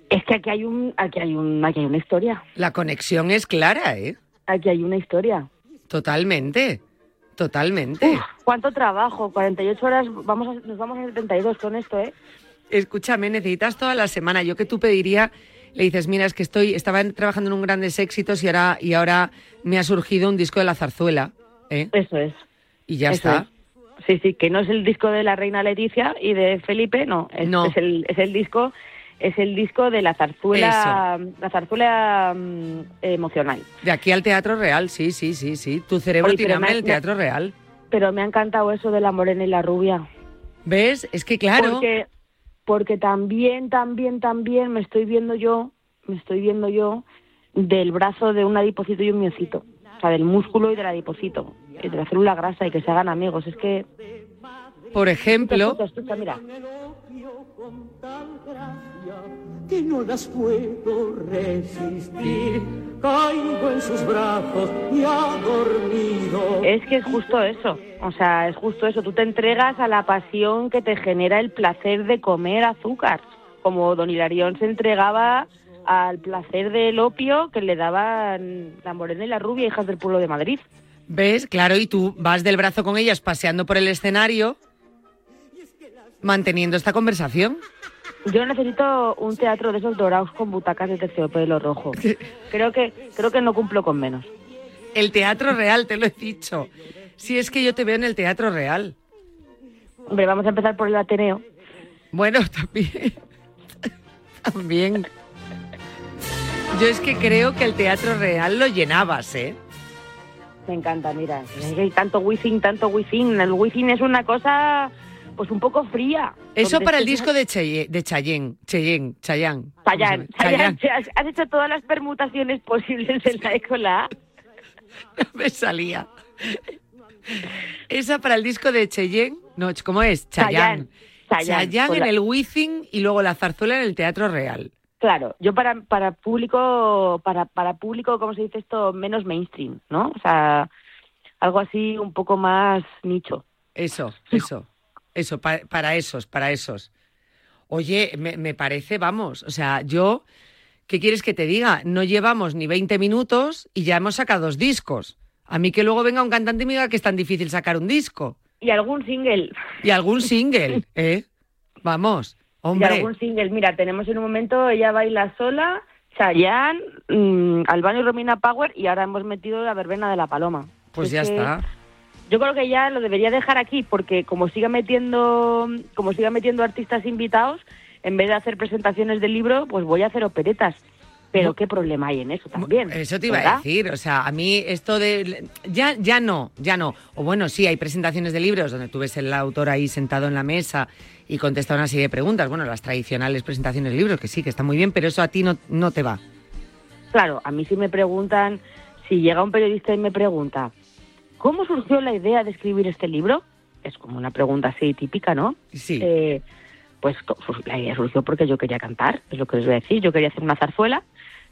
es que aquí hay un aquí hay un aquí hay una historia. La conexión es clara, ¿eh? Aquí hay una historia. Totalmente. Totalmente. Uf, cuánto trabajo, 48 horas, vamos a- nos vamos a 72 con esto, ¿eh? Escúchame, necesitas toda la semana. Yo que tú pediría, le dices, mira, es que estoy, estaba trabajando en un grandes éxitos y ahora, y ahora me ha surgido un disco de la zarzuela. ¿eh? Eso es. Y ya Eso está. es. Sí, sí, que no es el disco de la reina Leticia y de Felipe, no, es, No. es el es el disco es el disco de la zarzuela la zarzuela mm, emocional. De aquí al Teatro Real, sí, sí, sí, sí. Tu cerebro Oye, tiene pero hambre me- en el Teatro Real. Pero me ha encantado eso de la morena y la rubia. ¿Ves? Es que claro. Porque, porque también, también, también me estoy viendo yo, me estoy viendo yo del brazo de un adipocito y un miocito. O sea, del músculo y del adipocito. y De la célula grasa y que se hagan amigos. Es que... Por ejemplo, Escucha, escucha, mira. Que no las puedo resistir. Caigo en sus brazos y ha dormido. Es que es justo eso. O sea, es justo eso. Tú te entregas a la pasión que te genera el placer de comer azúcar. Como don Hilarión se entregaba al placer del opio que le daban la morena y la rubia, hijas del pueblo de Madrid. ¿ves? Claro, y tú vas del brazo con ellas paseando por el escenario manteniendo esta conversación. Yo necesito un teatro de esos dorados con butacas de terciopelo rojo. Creo que creo que no cumplo con menos. El Teatro Real, te lo he dicho. Si es que yo te veo en el Teatro Real. Hombre, vamos a empezar por el Ateneo. Bueno, <laughs> también. también. Yo es que creo que el Teatro Real lo llenabas, ¿eh? Me encanta, mira. Hay tanto wifi, tanto wifi. El wifi es una cosa, pues un poco fría. Eso para el disco de, Cheye- de Cheyenne. Cheyenne, Chayanne. Chayanne, ¿Cómo se llama? Chayanne, Has, hecho todas las permutaciones posibles en la E con la <laughs> A. No me salía. Esa para el disco de Cheyenne. No, ¿cómo es? Chayanne con en el Wizzing y luego la zarzuela en el Teatro Real. Claro, yo para, para público, para, para público, ¿cómo se dice esto? Menos mainstream, ¿no? O sea, algo así un poco más nicho. Eso, eso, eso, pa- para esos, para esos. Oye, me, me parece, vamos, o sea, yo, ¿qué quieres que te diga? No llevamos ni 20 minutos y ya hemos sacado dos discos. A mí que luego venga un cantante y me diga que es tan difícil sacar un disco. Y algún single. Y algún single, <laughs> ¿eh? Vamos, Y hombre. algún single. Mira, tenemos en un momento Ella baila sola, Chayanne, mm, Albano y Romina Power y ahora hemos metido la verbena de la paloma. Pues Es ya que está. Yo creo que ya lo debería dejar aquí porque como siga metiendo, como siga metiendo artistas invitados, en vez de hacer presentaciones del libro, pues voy a hacer operetas. Pero qué problema hay en eso también. Eso te iba ¿verdad? a decir, o sea, a mí esto de... Ya, ya no, ya no. O bueno, sí, hay presentaciones de libros donde tú ves el autor ahí sentado en la mesa y contesta una serie de preguntas. Bueno, las tradicionales presentaciones de libros, que sí, que está muy bien, pero eso a ti no, no te va. Claro, a mí si me preguntan, si llega un periodista y me pregunta, ¿cómo surgió la idea de escribir este libro? Es como una pregunta así típica, ¿no? Sí. Eh, pues sus- la idea surgió porque yo quería cantar, es lo que les voy a decir. Yo quería hacer una zarzuela.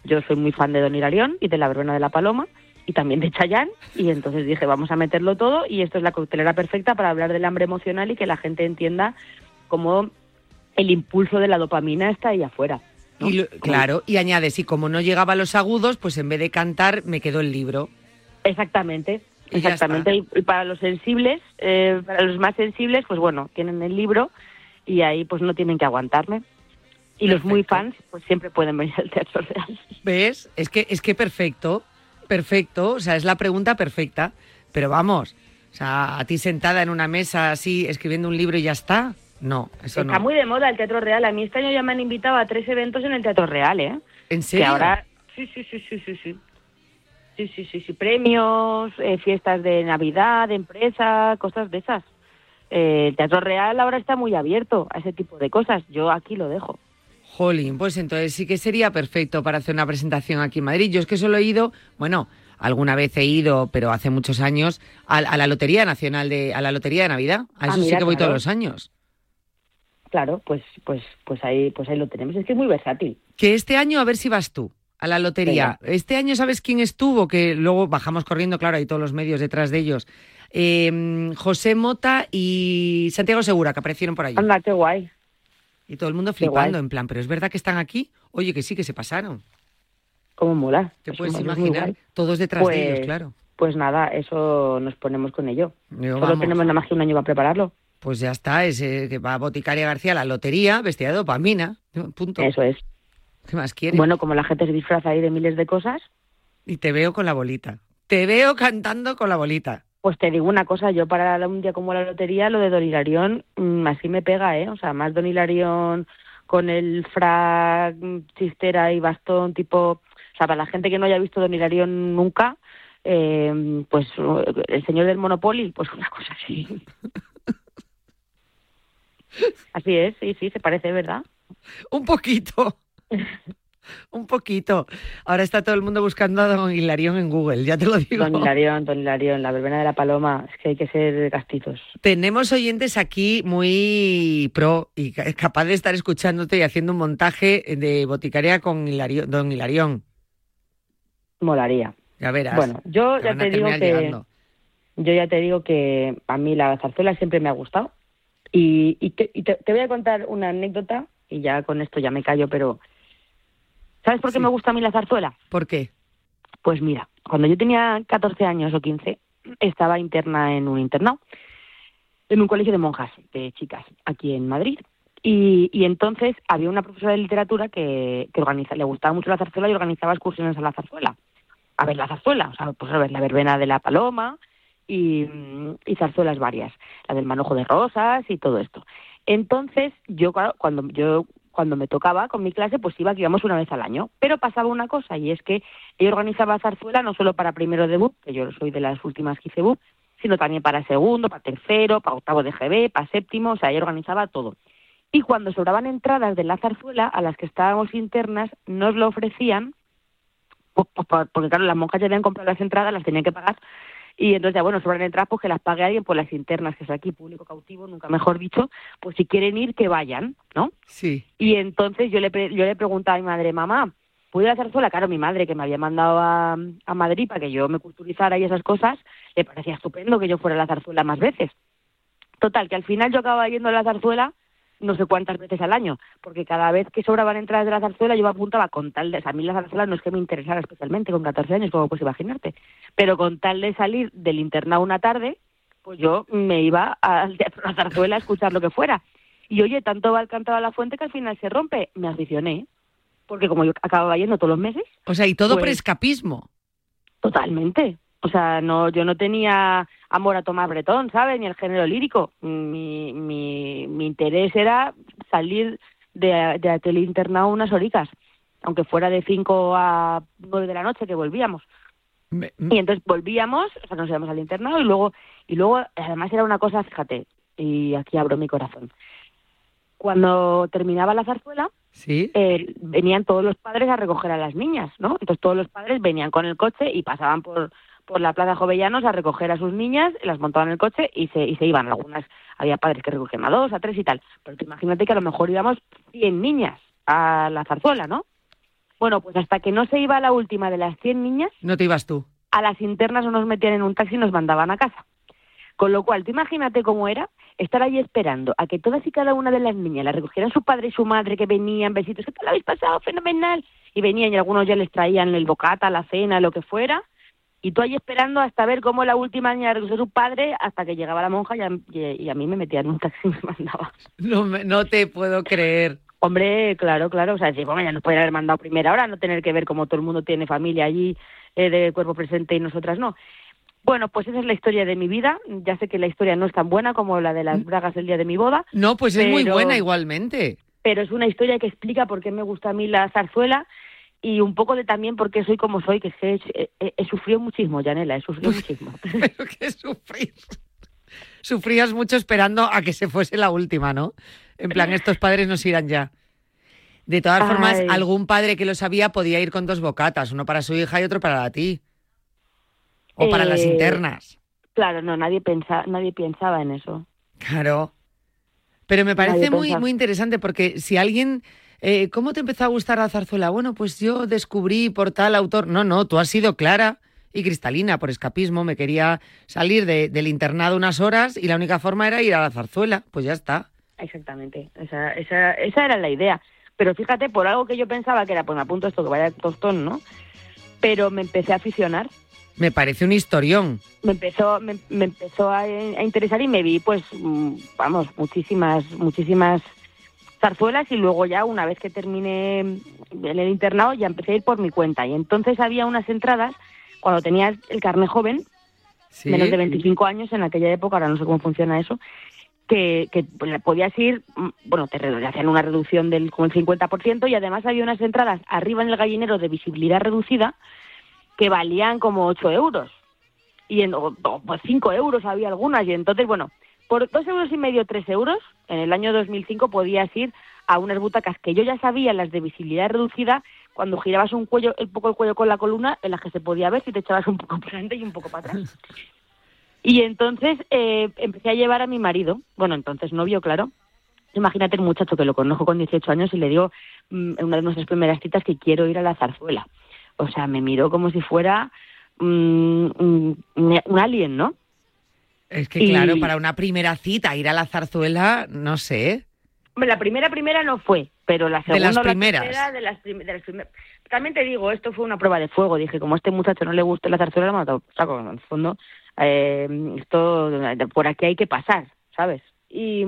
Yo soy muy fan de Don Hilarión y de La Verbena de la Paloma y también de Chayanne. Y entonces dije, vamos a meterlo todo y esto es la coctelera perfecta para hablar del hambre emocional y que la gente entienda cómo el impulso de la dopamina está ahí afuera. ¿no? Y lo- claro, y añades, y como no llegaba a los agudos, pues en vez de cantar me quedó el libro. Exactamente, exactamente. Y, y para los sensibles, eh, para los más sensibles, pues bueno, tienen el libro y ahí pues no tienen que aguantarme. Y los muy fans, pues siempre pueden venir al Teatro Real. ¿Ves? Es que, es que perfecto, perfecto, o sea, es la pregunta perfecta. Pero vamos, o sea, a ti sentada en una mesa así, escribiendo un libro y ya está. No, eso Está no. muy de moda el Teatro Real. A mí este año ya me han invitado a tres eventos en el Teatro Real, ¿eh? ¿En Que serio? ahora... Sí, sí, sí, sí, sí, sí. Sí, sí, sí, sí. Premios, eh, fiestas de Navidad, de empresa, cosas de esas. Eh, el Teatro Real ahora está muy abierto a ese tipo de cosas. Yo aquí lo dejo. Jolín, pues entonces sí que sería perfecto para hacer una presentación aquí en Madrid. Yo es que solo he ido, bueno, alguna vez he ido, pero hace muchos años, a, a la Lotería Nacional de, a la Lotería de Navidad. A Ah, eso sí que voy claro. todos los años. Claro, pues, pues, pues ahí, pues ahí lo tenemos. Es que es muy versátil. Que este año a ver si vas tú a la lotería. Este año sabes quién estuvo, que luego bajamos corriendo, claro, hay todos los medios detrás de ellos. Eh, José Mota y Santiago Segura, que aparecieron por allí. Anda, qué guay. Y todo el mundo flipando, en plan, pero es verdad que están aquí. Oye, que sí, que se pasaron. Cómo mola. Te puedes imaginar, todos detrás de Pues- ellos, claro. Pues nada, eso nos ponemos con ello. Digo, Solo vamos. tenemos nada más que un año para prepararlo. Pues ya está, es eh, que va Boticaria García a la lotería, vestida de dopamina. Punto. Eso es. ¿Qué más quieres? Bueno, como la gente se disfraza ahí de miles de cosas, Y te veo con la bolita. Te veo cantando con la bolita. pues te digo una cosa, yo para un día como la lotería, lo de Don Hilarión, mm, así me pega, ¿eh? O sea, más Don Hilarión con el frac, chistera y bastón, tipo... O sea, para la gente que no haya visto Don Hilarión nunca, eh, pues eh, el señor del Monopoly, pues una cosa así. <laughs> Así es, sí, sí, se parece, ¿verdad? Un poquito. <laughs> Un poquito. Ahora está todo el mundo buscando a Don Hilarión en Google, ya te lo digo. Don Hilarión, Don Hilarión, la verbena de la paloma, es que hay que ser castitos. Tenemos oyentes aquí muy pro y ca- capaz de estar escuchándote y haciendo un montaje de boticaria con Hilarión- Don Hilarión. Molaría. Ya verás. Bueno, yo Te ya te digo que llegando. yo ya te digo que a mí la zarzuela siempre me ha gustado y, y, te, y te- te voy a contar una anécdota y ya con esto ya me callo, pero ¿sabes por qué me gusta a mí la zarzuela? ¿Por qué? Pues mira, cuando yo tenía 14 años o 15 estaba interna en un internado, en un colegio de monjas, de chicas, aquí en Madrid. Y, y entonces había una profesora de literatura que, que organiza, le gustaba mucho la zarzuela y organizaba excursiones a la zarzuela. A ver la zarzuela, o sea, pues a ver la verbena de la paloma y, y zarzuelas varias, la del manojo de rosas y todo esto. Entonces, yo cuando yo cuando me tocaba con mi clase, pues iba que íbamos una vez al año. Pero pasaba una cosa, y es que ella organizaba zarzuela no solo para primero de BUP, que yo soy de las últimas que hice BUP, sino también para segundo, para tercero, para octavo de GB, para séptimo, o sea, ella organizaba todo. Y cuando sobraban entradas de la zarzuela, a las que estábamos internas, nos lo ofrecían, porque claro, las monjas ya habían comprado las entradas, las tenían que pagar, y entonces ya, bueno, sobran entradas, pues que las pague alguien, pues las internas, que es aquí, público cautivo, nunca mejor dicho, pues si quieren ir, que vayan, ¿no? Sí. Y entonces yo le, pre- yo le preguntaba a mi madre, mamá, ¿puedo ir a hacer sola? Claro, mi madre, que me había mandado a, a Madrid para que yo me culturizara y esas cosas, le parecía estupendo que yo fuera a la zarzuela más veces. Total, que al final yo acababa yendo a la zarzuela no sé cuántas veces al año, porque cada vez que sobraban entradas de la zarzuela yo me apuntaba con tal de... O sea, a mí la zarzuela no es que me interesara especialmente con 14 años, como puedes imaginarte, pero con tal de salir del internado una tarde, pues yo me iba al teatro de la zarzuela a escuchar lo que fuera. Y oye, tanto va el cantado a la fuente que al final se rompe. Me aficioné, porque como yo acababa yendo todos los meses, O sea, y todo por Pues- escapismo. Totalmente. O sea, no, yo no tenía amor a Tomás Bretón, ¿sabes? Ni el género lírico. Mi, mi, mi interés era salir de, de aquel internado unas horitas, aunque fuera de 5 a 9 de la noche que volvíamos. Y entonces volvíamos, o sea, nos íbamos al internado y luego, y luego además era una cosa, fíjate, y aquí abro mi corazón. Cuando terminaba la zarzuela, Sí. eh, venían todos los padres a recoger a las niñas, ¿no? Entonces todos los padres venían con el coche y pasaban por, por la Plaza Jovellanos a recoger a sus niñas, las montaban en el coche y se, y se iban. Algunas, había padres que recogían a dos, a tres y tal. Pero tú imagínate que a lo mejor íbamos 100 niñas a la zarzuela, ¿no? Bueno, pues hasta que no se iba la última de las 100 niñas, No te ibas tú. a las internas no nos metían en un taxi y nos mandaban a casa. Con lo cual, tú imagínate cómo era estar allí esperando a que todas y cada una de las niñas la recogieran su padre y su madre, que venían, besitos, que te lo habéis pasado fenomenal. Y venían y algunos ya les traían el bocata, la cena, lo que fuera. Y tú allí esperando hasta ver cómo la última niña recogió a su padre hasta que llegaba la monja y a, y- y a mí me metían en un taxi y me <laughs> mandaba. No, me- no te puedo creer. Hombre, claro, claro. O sea, decir, bueno, ya nos podrían haber mandado primera hora, no tener que ver cómo todo el mundo tiene familia allí eh, de cuerpo presente y nosotras no. Bueno, pues esa es la historia de mi vida. Ya sé que la historia no es tan buena como la de las bragas el día de mi boda. No, pues es muy buena igualmente. Pero es una historia que explica por qué me gusta a mí la zarzuela y un poco de también por qué soy como soy, que he, he- he sufrido muchísimo, Janela, he sufrido muchísimo. <laughs> Pero que sufrir. Sufrías mucho esperando a que se fuese la última, ¿no? En plan, estos padres nos irán ya. De todas formas, Ay. algún padre que lo sabía podía ir con dos bocatas, uno para su hija y otro para ti. O para las Eh, internas. Claro, no, nadie, pensa, nadie pensaba en eso. Claro. Pero me parece muy, muy interesante porque si alguien... eh, ¿Cómo te empezó a gustar la zarzuela? Bueno, pues yo descubrí por tal autor... No, no, tú has sido clara y cristalina por escapismo. Me quería salir de- del internado unas horas y la única forma era ir a la zarzuela. Pues ya está. Exactamente, esa, esa, esa era la idea. Pero fíjate, por algo que yo pensaba que era, pues me apunto esto, que vaya tostón, ¿no? Pero me empecé a aficionar, Me parece un historión. me empezó, me, me empezó a, a interesar y me vi, pues, mm, vamos, muchísimas, muchísimas zarzuelas y luego ya una vez que terminé en el internado ya empecé a ir por mi cuenta. Y entonces había unas entradas, cuando tenías el carnet joven, Sí. menos de 25 años en aquella época, ahora no sé cómo funciona eso, que, que podías ir, mm, bueno, te hacían una reducción del como el 50% y además había unas entradas arriba en el gallinero de visibilidad reducida que valían como 8 euros. Y en, o, o, pues 5 euros había algunas. Y entonces, bueno, por 2 euros y medio, 3 euros, en el año 2005 podías ir a unas butacas que yo ya sabía, las de visibilidad reducida, cuando girabas un cuello, un poco el cuello con la columna, en las que se podía ver si te echabas un poco para adelante y un poco para atrás. <laughs> Y entonces eh, empecé a llevar a mi marido, bueno, entonces novio, claro. Imagínate el muchacho que lo conozco con 18 años y le digo mm, en una de nuestras primeras citas que quiero ir a la zarzuela. O sea, me miró como si fuera mm, un, un alien, ¿no? Es que Y- claro, para una primera cita, ir a la zarzuela, no sé. Hombre, la primera primera no fue, pero la De segunda las la tercera de las, prim- de las primeras. También te digo, esto fue una prueba de fuego. Dije, como a este muchacho no le gusta la zarzuela, lo mato. Saco, en el fondo, eh, esto, por aquí hay que pasar, ¿sabes? Y,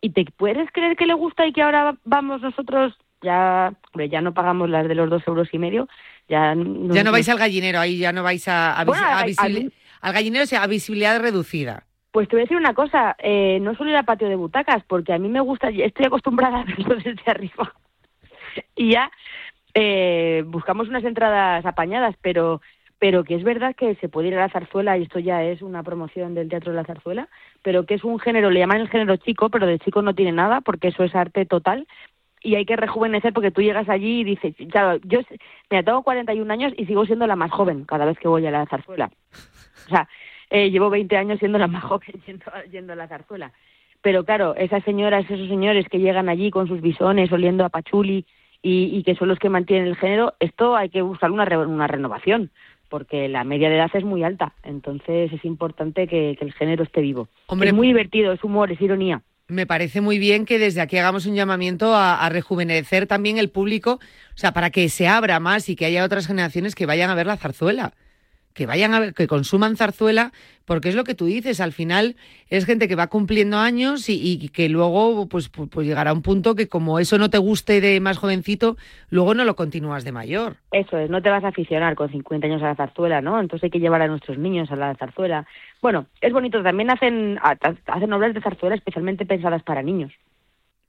y te puedes creer que le gusta y que ahora vamos nosotros, ya, hombre, ya no pagamos las de los dos euros y medio, ya no, Ya no vais al gallinero, ahí ya no vais a, a Bueno, visi- a al- gallinero, o sea, a visibilidad reducida. Pues te voy a decir una cosa, eh, no suelo ir al patio de butacas porque a mí me gusta, estoy acostumbrada a verlo <laughs> desde arriba. Y ya eh, buscamos unas entradas apañadas, pero pero que es verdad que se puede ir a la zarzuela y esto ya es una promoción del teatro de la zarzuela, pero que es un género, le llaman el género chico, pero de chico no tiene nada porque eso es arte total y hay que rejuvenecer porque tú llegas allí y dices, claro, yo mira, tengo 41 años y sigo siendo la más joven cada vez que voy a la zarzuela. O sea, eh, llevo 20 años siendo la más <laughs> joven yendo, yendo a la zarzuela. Pero claro, esas señoras, esos señores que llegan allí con sus bisones oliendo a pachuli y, y que son los que mantienen el género, esto hay que buscar una, re- una renovación, porque la media de edad es muy alta. Entonces es importante que, que el género esté vivo. Hombre, es muy divertido, es humor, es ironía. Me parece muy bien que desde aquí hagamos un llamamiento a, a rejuvenecer también el público, o sea, para que se abra más y que haya otras generaciones que vayan a ver la zarzuela, que vayan a ver, que consuman zarzuela, porque es lo que tú dices, al final es gente que va cumpliendo años y, y que luego pues, pues, pues llegará un punto que como eso no te guste de más jovencito, luego no lo continúas de mayor. Eso es, no te vas a aficionar con 50 años a la zarzuela, ¿no? Entonces hay que llevar a nuestros niños a la zarzuela. Bueno, es bonito, también hacen, hacen obras de zarzuela especialmente pensadas para niños.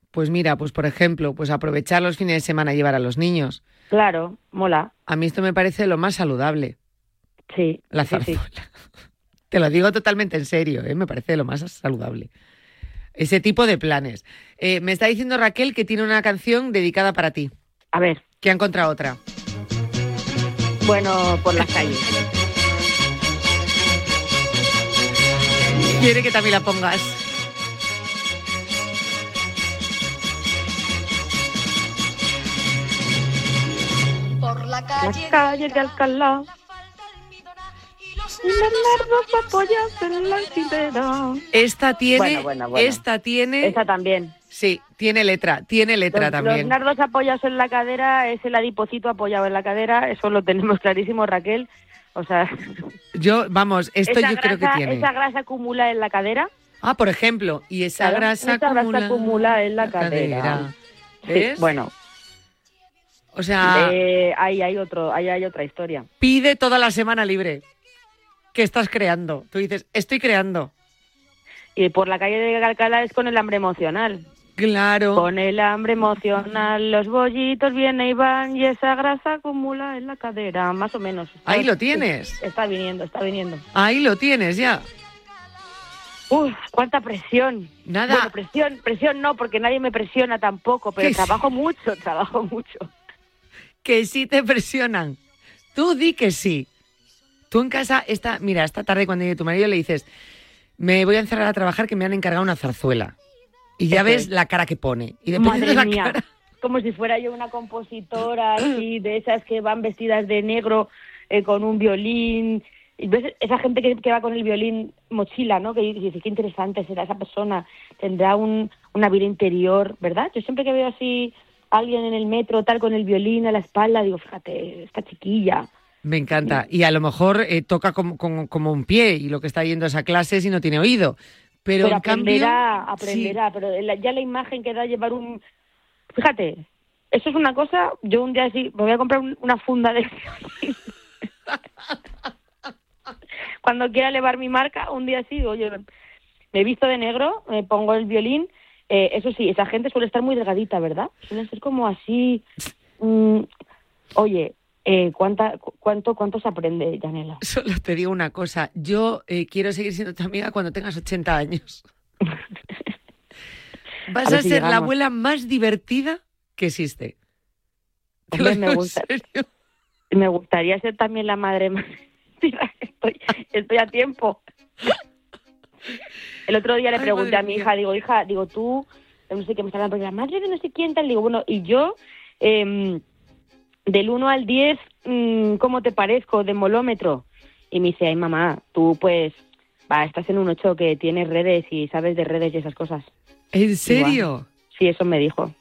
Pues mira, pues por ejemplo, pues aprovechar los fines de semana y llevar a los niños. Claro, mola. A mí esto me parece lo más saludable. Sí. La sí, sí. zarzuela. Te lo digo totalmente en serio, ¿eh? me parece lo más saludable. Ese tipo de planes. Eh, me está diciendo Raquel que tiene una canción dedicada para ti. A ver. Que ha encontrado otra. Bueno, por las calles. Quiere que también la pongas. Por la La calle. calle de Alcalá. Esta tiene, Bueno, bueno, bueno. esta tiene. Esa también. Sí, tiene letra, tiene letra Los, los también. nardos apoyados en la cadera es el adipocito apoyado en la cadera, eso lo tenemos <laughs> clarísimo, Raquel. O sea, Yo, vamos, esto yo creo que tiene. Esa grasa acumula en la cadera. Ah, por ejemplo, y esa Claro, grasa esa grasa acumula, en la cadera. Sí, ¿Ves? bueno, O sea, eh, ahí hay otro, ahí hay otra historia. pide toda la semana libre. ¿Qué estás creando? Tú dices, estoy creando. Y por la calle de Alcalá es con el hambre emocional. Claro. Con el hambre emocional, los bollitos vienen y van y esa grasa acumula en la cadera, más o menos. Ahí lo tienes. Está viniendo, está viniendo. Ahí lo tienes ya. Uf, cuánta presión. Nada. Bueno, presión, presión no, porque nadie me presiona tampoco, pero Que sí. trabajo mucho, <laughs> trabajo mucho. Que sí te presionan. Tú di que sí. Tú en casa, esta, mira, esta tarde cuando llegue tu marido le dices, me voy a encerrar a trabajar que me han encargado una zarzuela. Y ya ves es. la cara que pone. Y Madre de la mía, cara. como si fuera yo una compositora así, de esas que van vestidas de negro eh, con un violín. Y ves esa gente que, que va con el violín mochila, ¿no? Que dice, qué interesante será esa persona, tendrá un, una vida interior, ¿verdad? Yo siempre que veo así a alguien en el metro, tal, con el violín a la espalda, digo, fíjate, esta chiquilla. Me encanta. Y a lo mejor eh, toca como, como- como un pie y lo que está yendo a esa clase si no tiene oído. Pero, Pero, en cambio. aprenderá, sí. aprenderá, pero la- ya la imagen que da llevar un... Fíjate, eso es una cosa, yo un día así, me voy a comprar un- una funda de... <laughs> Cuando quiera elevar mi marca, un día así, oye, me visto de negro, me pongo el violín, eh, eso sí, esa gente suele estar muy delgadita, ¿verdad? Suelen ser como así... mm, oye, eh, ¿cuánta, cu- cuánto, ¿cuánto se aprende, Janela? <laughs> Solo te digo una cosa. Yo eh, quiero seguir siendo tu amiga cuando tengas 80 años. <laughs> Vas A a, ver si ser la abuela más divertida que existe. Hombre, me gusta. gustaría ser también la madre más... <laughs> Estoy, estoy a tiempo. El otro día le pregunté a mi hija, digo, hija, digo, tú, no sé qué me está hablando, la madre de no sé quién tal, digo, bueno, y yo, em, del 1 al 10, mm, ¿cómo te parezco de molómetro? Y me dice, ay mamá, tú pues, va, estás en un 8 que tienes redes y sabes de redes y esas cosas. ¿En serio? Sí, eso me dijo.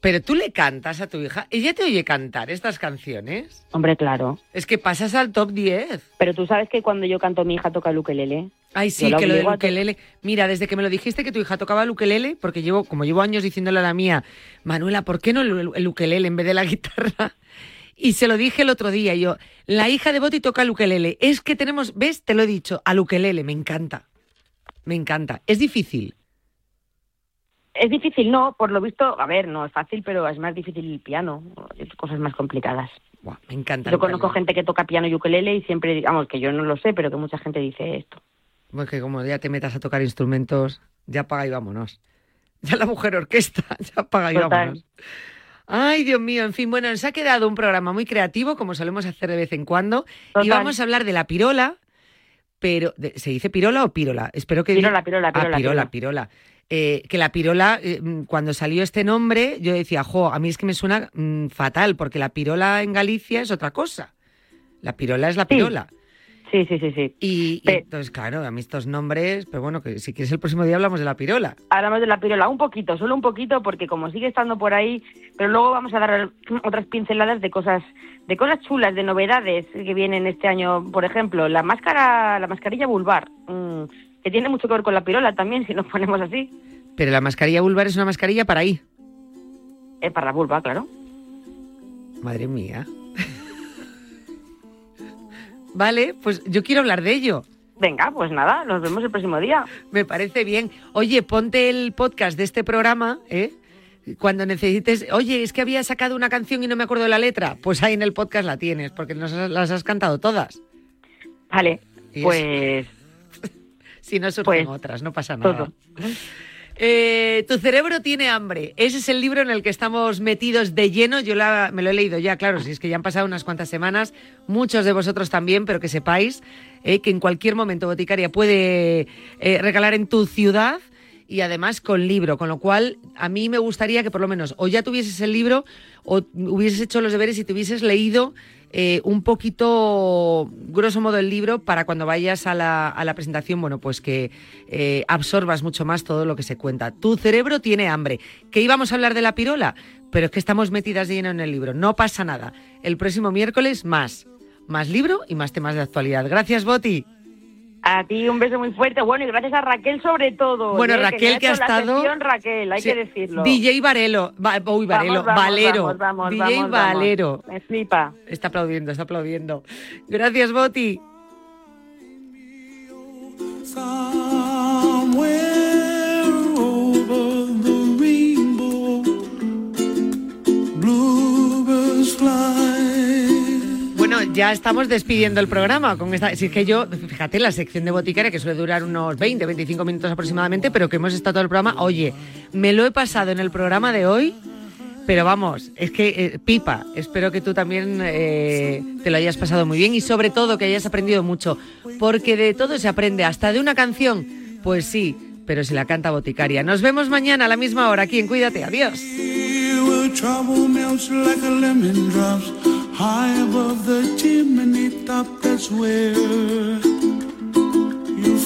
Pero tú le cantas a tu hija. ¿Ella te oye cantar estas canciones? Hombre, claro. Es que pasas al top 10. Pero tú sabes que cuando yo canto mi hija toca el ukelele. Ay, sí, que lo del ukelele. Mira, desde que me lo dijiste que tu hija tocaba el ukelele, porque llevo, como llevo años diciéndole a la mía, Manuela, ¿por qué no el, el ukelele en vez de la <laughs> guitarra? Y se lo dije el otro día, yo, la hija de Boti toca el ukelele. Es que tenemos, ¿ves? Te lo he dicho, al ukelele, me encanta. Me encanta. Es difícil. Es difícil, no, por lo visto, a ver, no es fácil, pero es más difícil el piano, cosas más complicadas. Buah, me encanta. Yo conozco gente que toca piano y ukelele y siempre, digamos, que yo no lo sé, pero que mucha gente dice esto. Pues que como ya te metas a tocar instrumentos, ya paga y vámonos. <laughs> Ya la mujer orquesta, <laughs> ya paga y Total. vámonos. Ay, Dios mío, en fin, bueno, nos ha quedado un programa muy creativo, como solemos hacer de vez en cuando, y vamos a hablar de la pirola, pero ¿se dice pirola o pirola? Espero que Pirola, pirola, Ah, pirola, pirola, pirola. pirola. Eh, que la pirola, eh, cuando salió este nombre, yo decía, jo, a mí es que me suena mm, fatal, porque la pirola en Galicia es otra cosa. La pirola es la pirola. Sí, sí, sí, sí. Y, y entonces, claro, a mí estos nombres, pero bueno, que si quieres el próximo día hablamos de la pirola. Hablamos de la pirola un poquito, solo un poquito, porque como sigue estando por ahí, pero luego vamos a dar otras pinceladas de cosas, de cosas chulas, de novedades que vienen este año. Por ejemplo, la máscara, la mascarilla vulvar, mm, que tiene mucho que ver con la pirola también, <laughs> si nos ponemos así. Pero la mascarilla vulvar es una mascarilla para ahí. Eh, para la vulva, claro. Madre mía. Vale, pues yo quiero hablar de ello. Venga, pues nada, nos vemos el próximo día. Me parece bien. Oye, ponte el podcast de este programa, ¿eh? Cuando necesites, oye, es que había sacado una canción y no me acuerdo de la letra, pues ahí en el podcast la tienes, porque nos has- las has cantado todas. Vale, pues <laughs> Si no surgen Pues, otras, no pasa nada. todo. Eh, tu cerebro tiene hambre. Ese es el libro en el que estamos metidos de lleno. Yo la- me lo he leído ya, claro, si es que ya han pasado unas cuantas semanas, muchos de vosotros también, pero que sepáis eh, que en cualquier momento Boticaria puede eh, regalar en tu ciudad y además con libro, con lo cual a mí me gustaría que por lo menos o ya tuvieses el libro o hubieses hecho los deberes y te hubieses leído eh, un poquito, grosso modo, el libro para cuando vayas a la, a la presentación, bueno, pues que eh, absorbas mucho más todo lo que se cuenta. Tu cerebro tiene hambre. Que íbamos a hablar de la pirola, pero es que estamos metidas de lleno en el libro. No pasa nada. El próximo miércoles más. Más libro y más temas de actualidad. Gracias, Boti. A ti un beso muy fuerte. Bueno, y gracias a Raquel sobre todo. Bueno, ¿eh? Raquel, ha que ha hecho la estado- sección Raquel, hay Sí, que decirlo. DJ Varelo. Va- uy, Varelo. Vamos, vamos, Valero. vamos, vamos, DJ vamos, vamos. Valero. Me flipa. Está aplaudiendo, está aplaudiendo. Gracias, Boti. Somewhere over the rainbow, bluebirds fly. Ya estamos despidiendo el programa con esta. Si es que yo, fíjate, la sección de boticaria, que suele durar unos 20, 25 minutos aproximadamente, pero que hemos estado todo el programa. Oye, me lo he pasado en el programa de hoy, pero vamos, es que eh, pipa. Espero que tú también eh, te lo hayas pasado muy bien y sobre todo que hayas aprendido mucho, porque de todo se aprende, hasta de una canción. Pues sí, pero si la canta boticaria. Nos vemos mañana a la misma hora aquí en Cuídate. Adiós. High above the chimney top, that's where you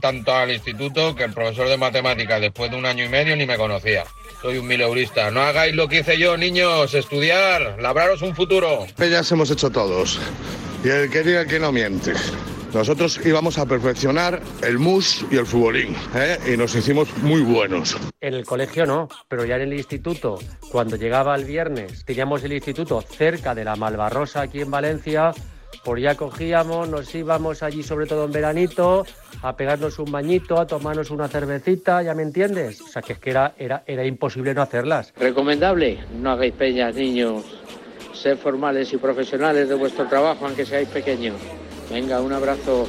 tanto al instituto que el profesor de matemáticas después de un año y medio ni me conocía. Soy un mileurista. No hagáis lo que hice yo, niños. Estudiar, labraros un futuro. Pellas hemos hecho todos. Y el que diga que no miente. Nosotros íbamos a perfeccionar el mus y el futbolín, ¿eh? y nos hicimos muy buenos. En el colegio no, pero ya en el instituto, cuando llegaba el viernes, teníamos el instituto cerca de la Malvarrosa aquí en Valencia, por ya cogíamos, nos íbamos allí sobre todo en veranito, a pegarnos un bañito, a tomarnos una cervecita, ¿ya me entiendes? O sea que es que era, era, era imposible no hacerlas. Recomendable, no hagáis peñas, niños. Sed formales y profesionales de vuestro trabajo, aunque seáis pequeños. Venga, un abrazo.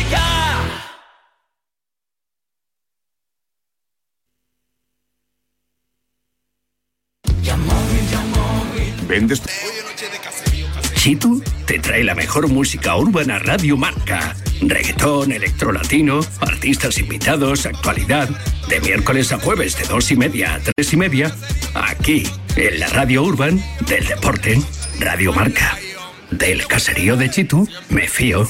¿Vendes? Chitu te trae la mejor música urbana Radio Marca. Reggaetón, electrolatino, artistas invitados, actualidad. De miércoles a jueves de dos y media a tres y media. Aquí, en la Radio Urban del Deporte. Radio Marca. Del caserío de Chitu, me fío.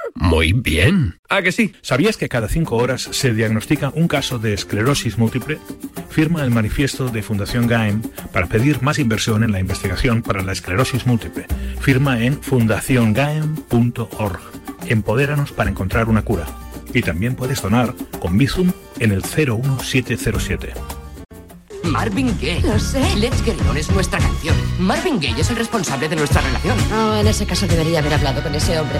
Muy bien. ¿A que sí? ¿Sabías que cada cinco horas se diagnostica un caso de esclerosis múltiple? Firma el manifiesto de Fundación GAEM para pedir más inversión en la investigación para la esclerosis múltiple. Firma en fundaciongaem.org. Empodéranos para encontrar una cura. Y también puedes donar con Bizum en el 01707. Marvin Gaye. Lo sé. Let's Get It On es nuestra canción. Marvin Gaye es el responsable de nuestra relación. Oh, en ese caso debería haber hablado con ese hombre.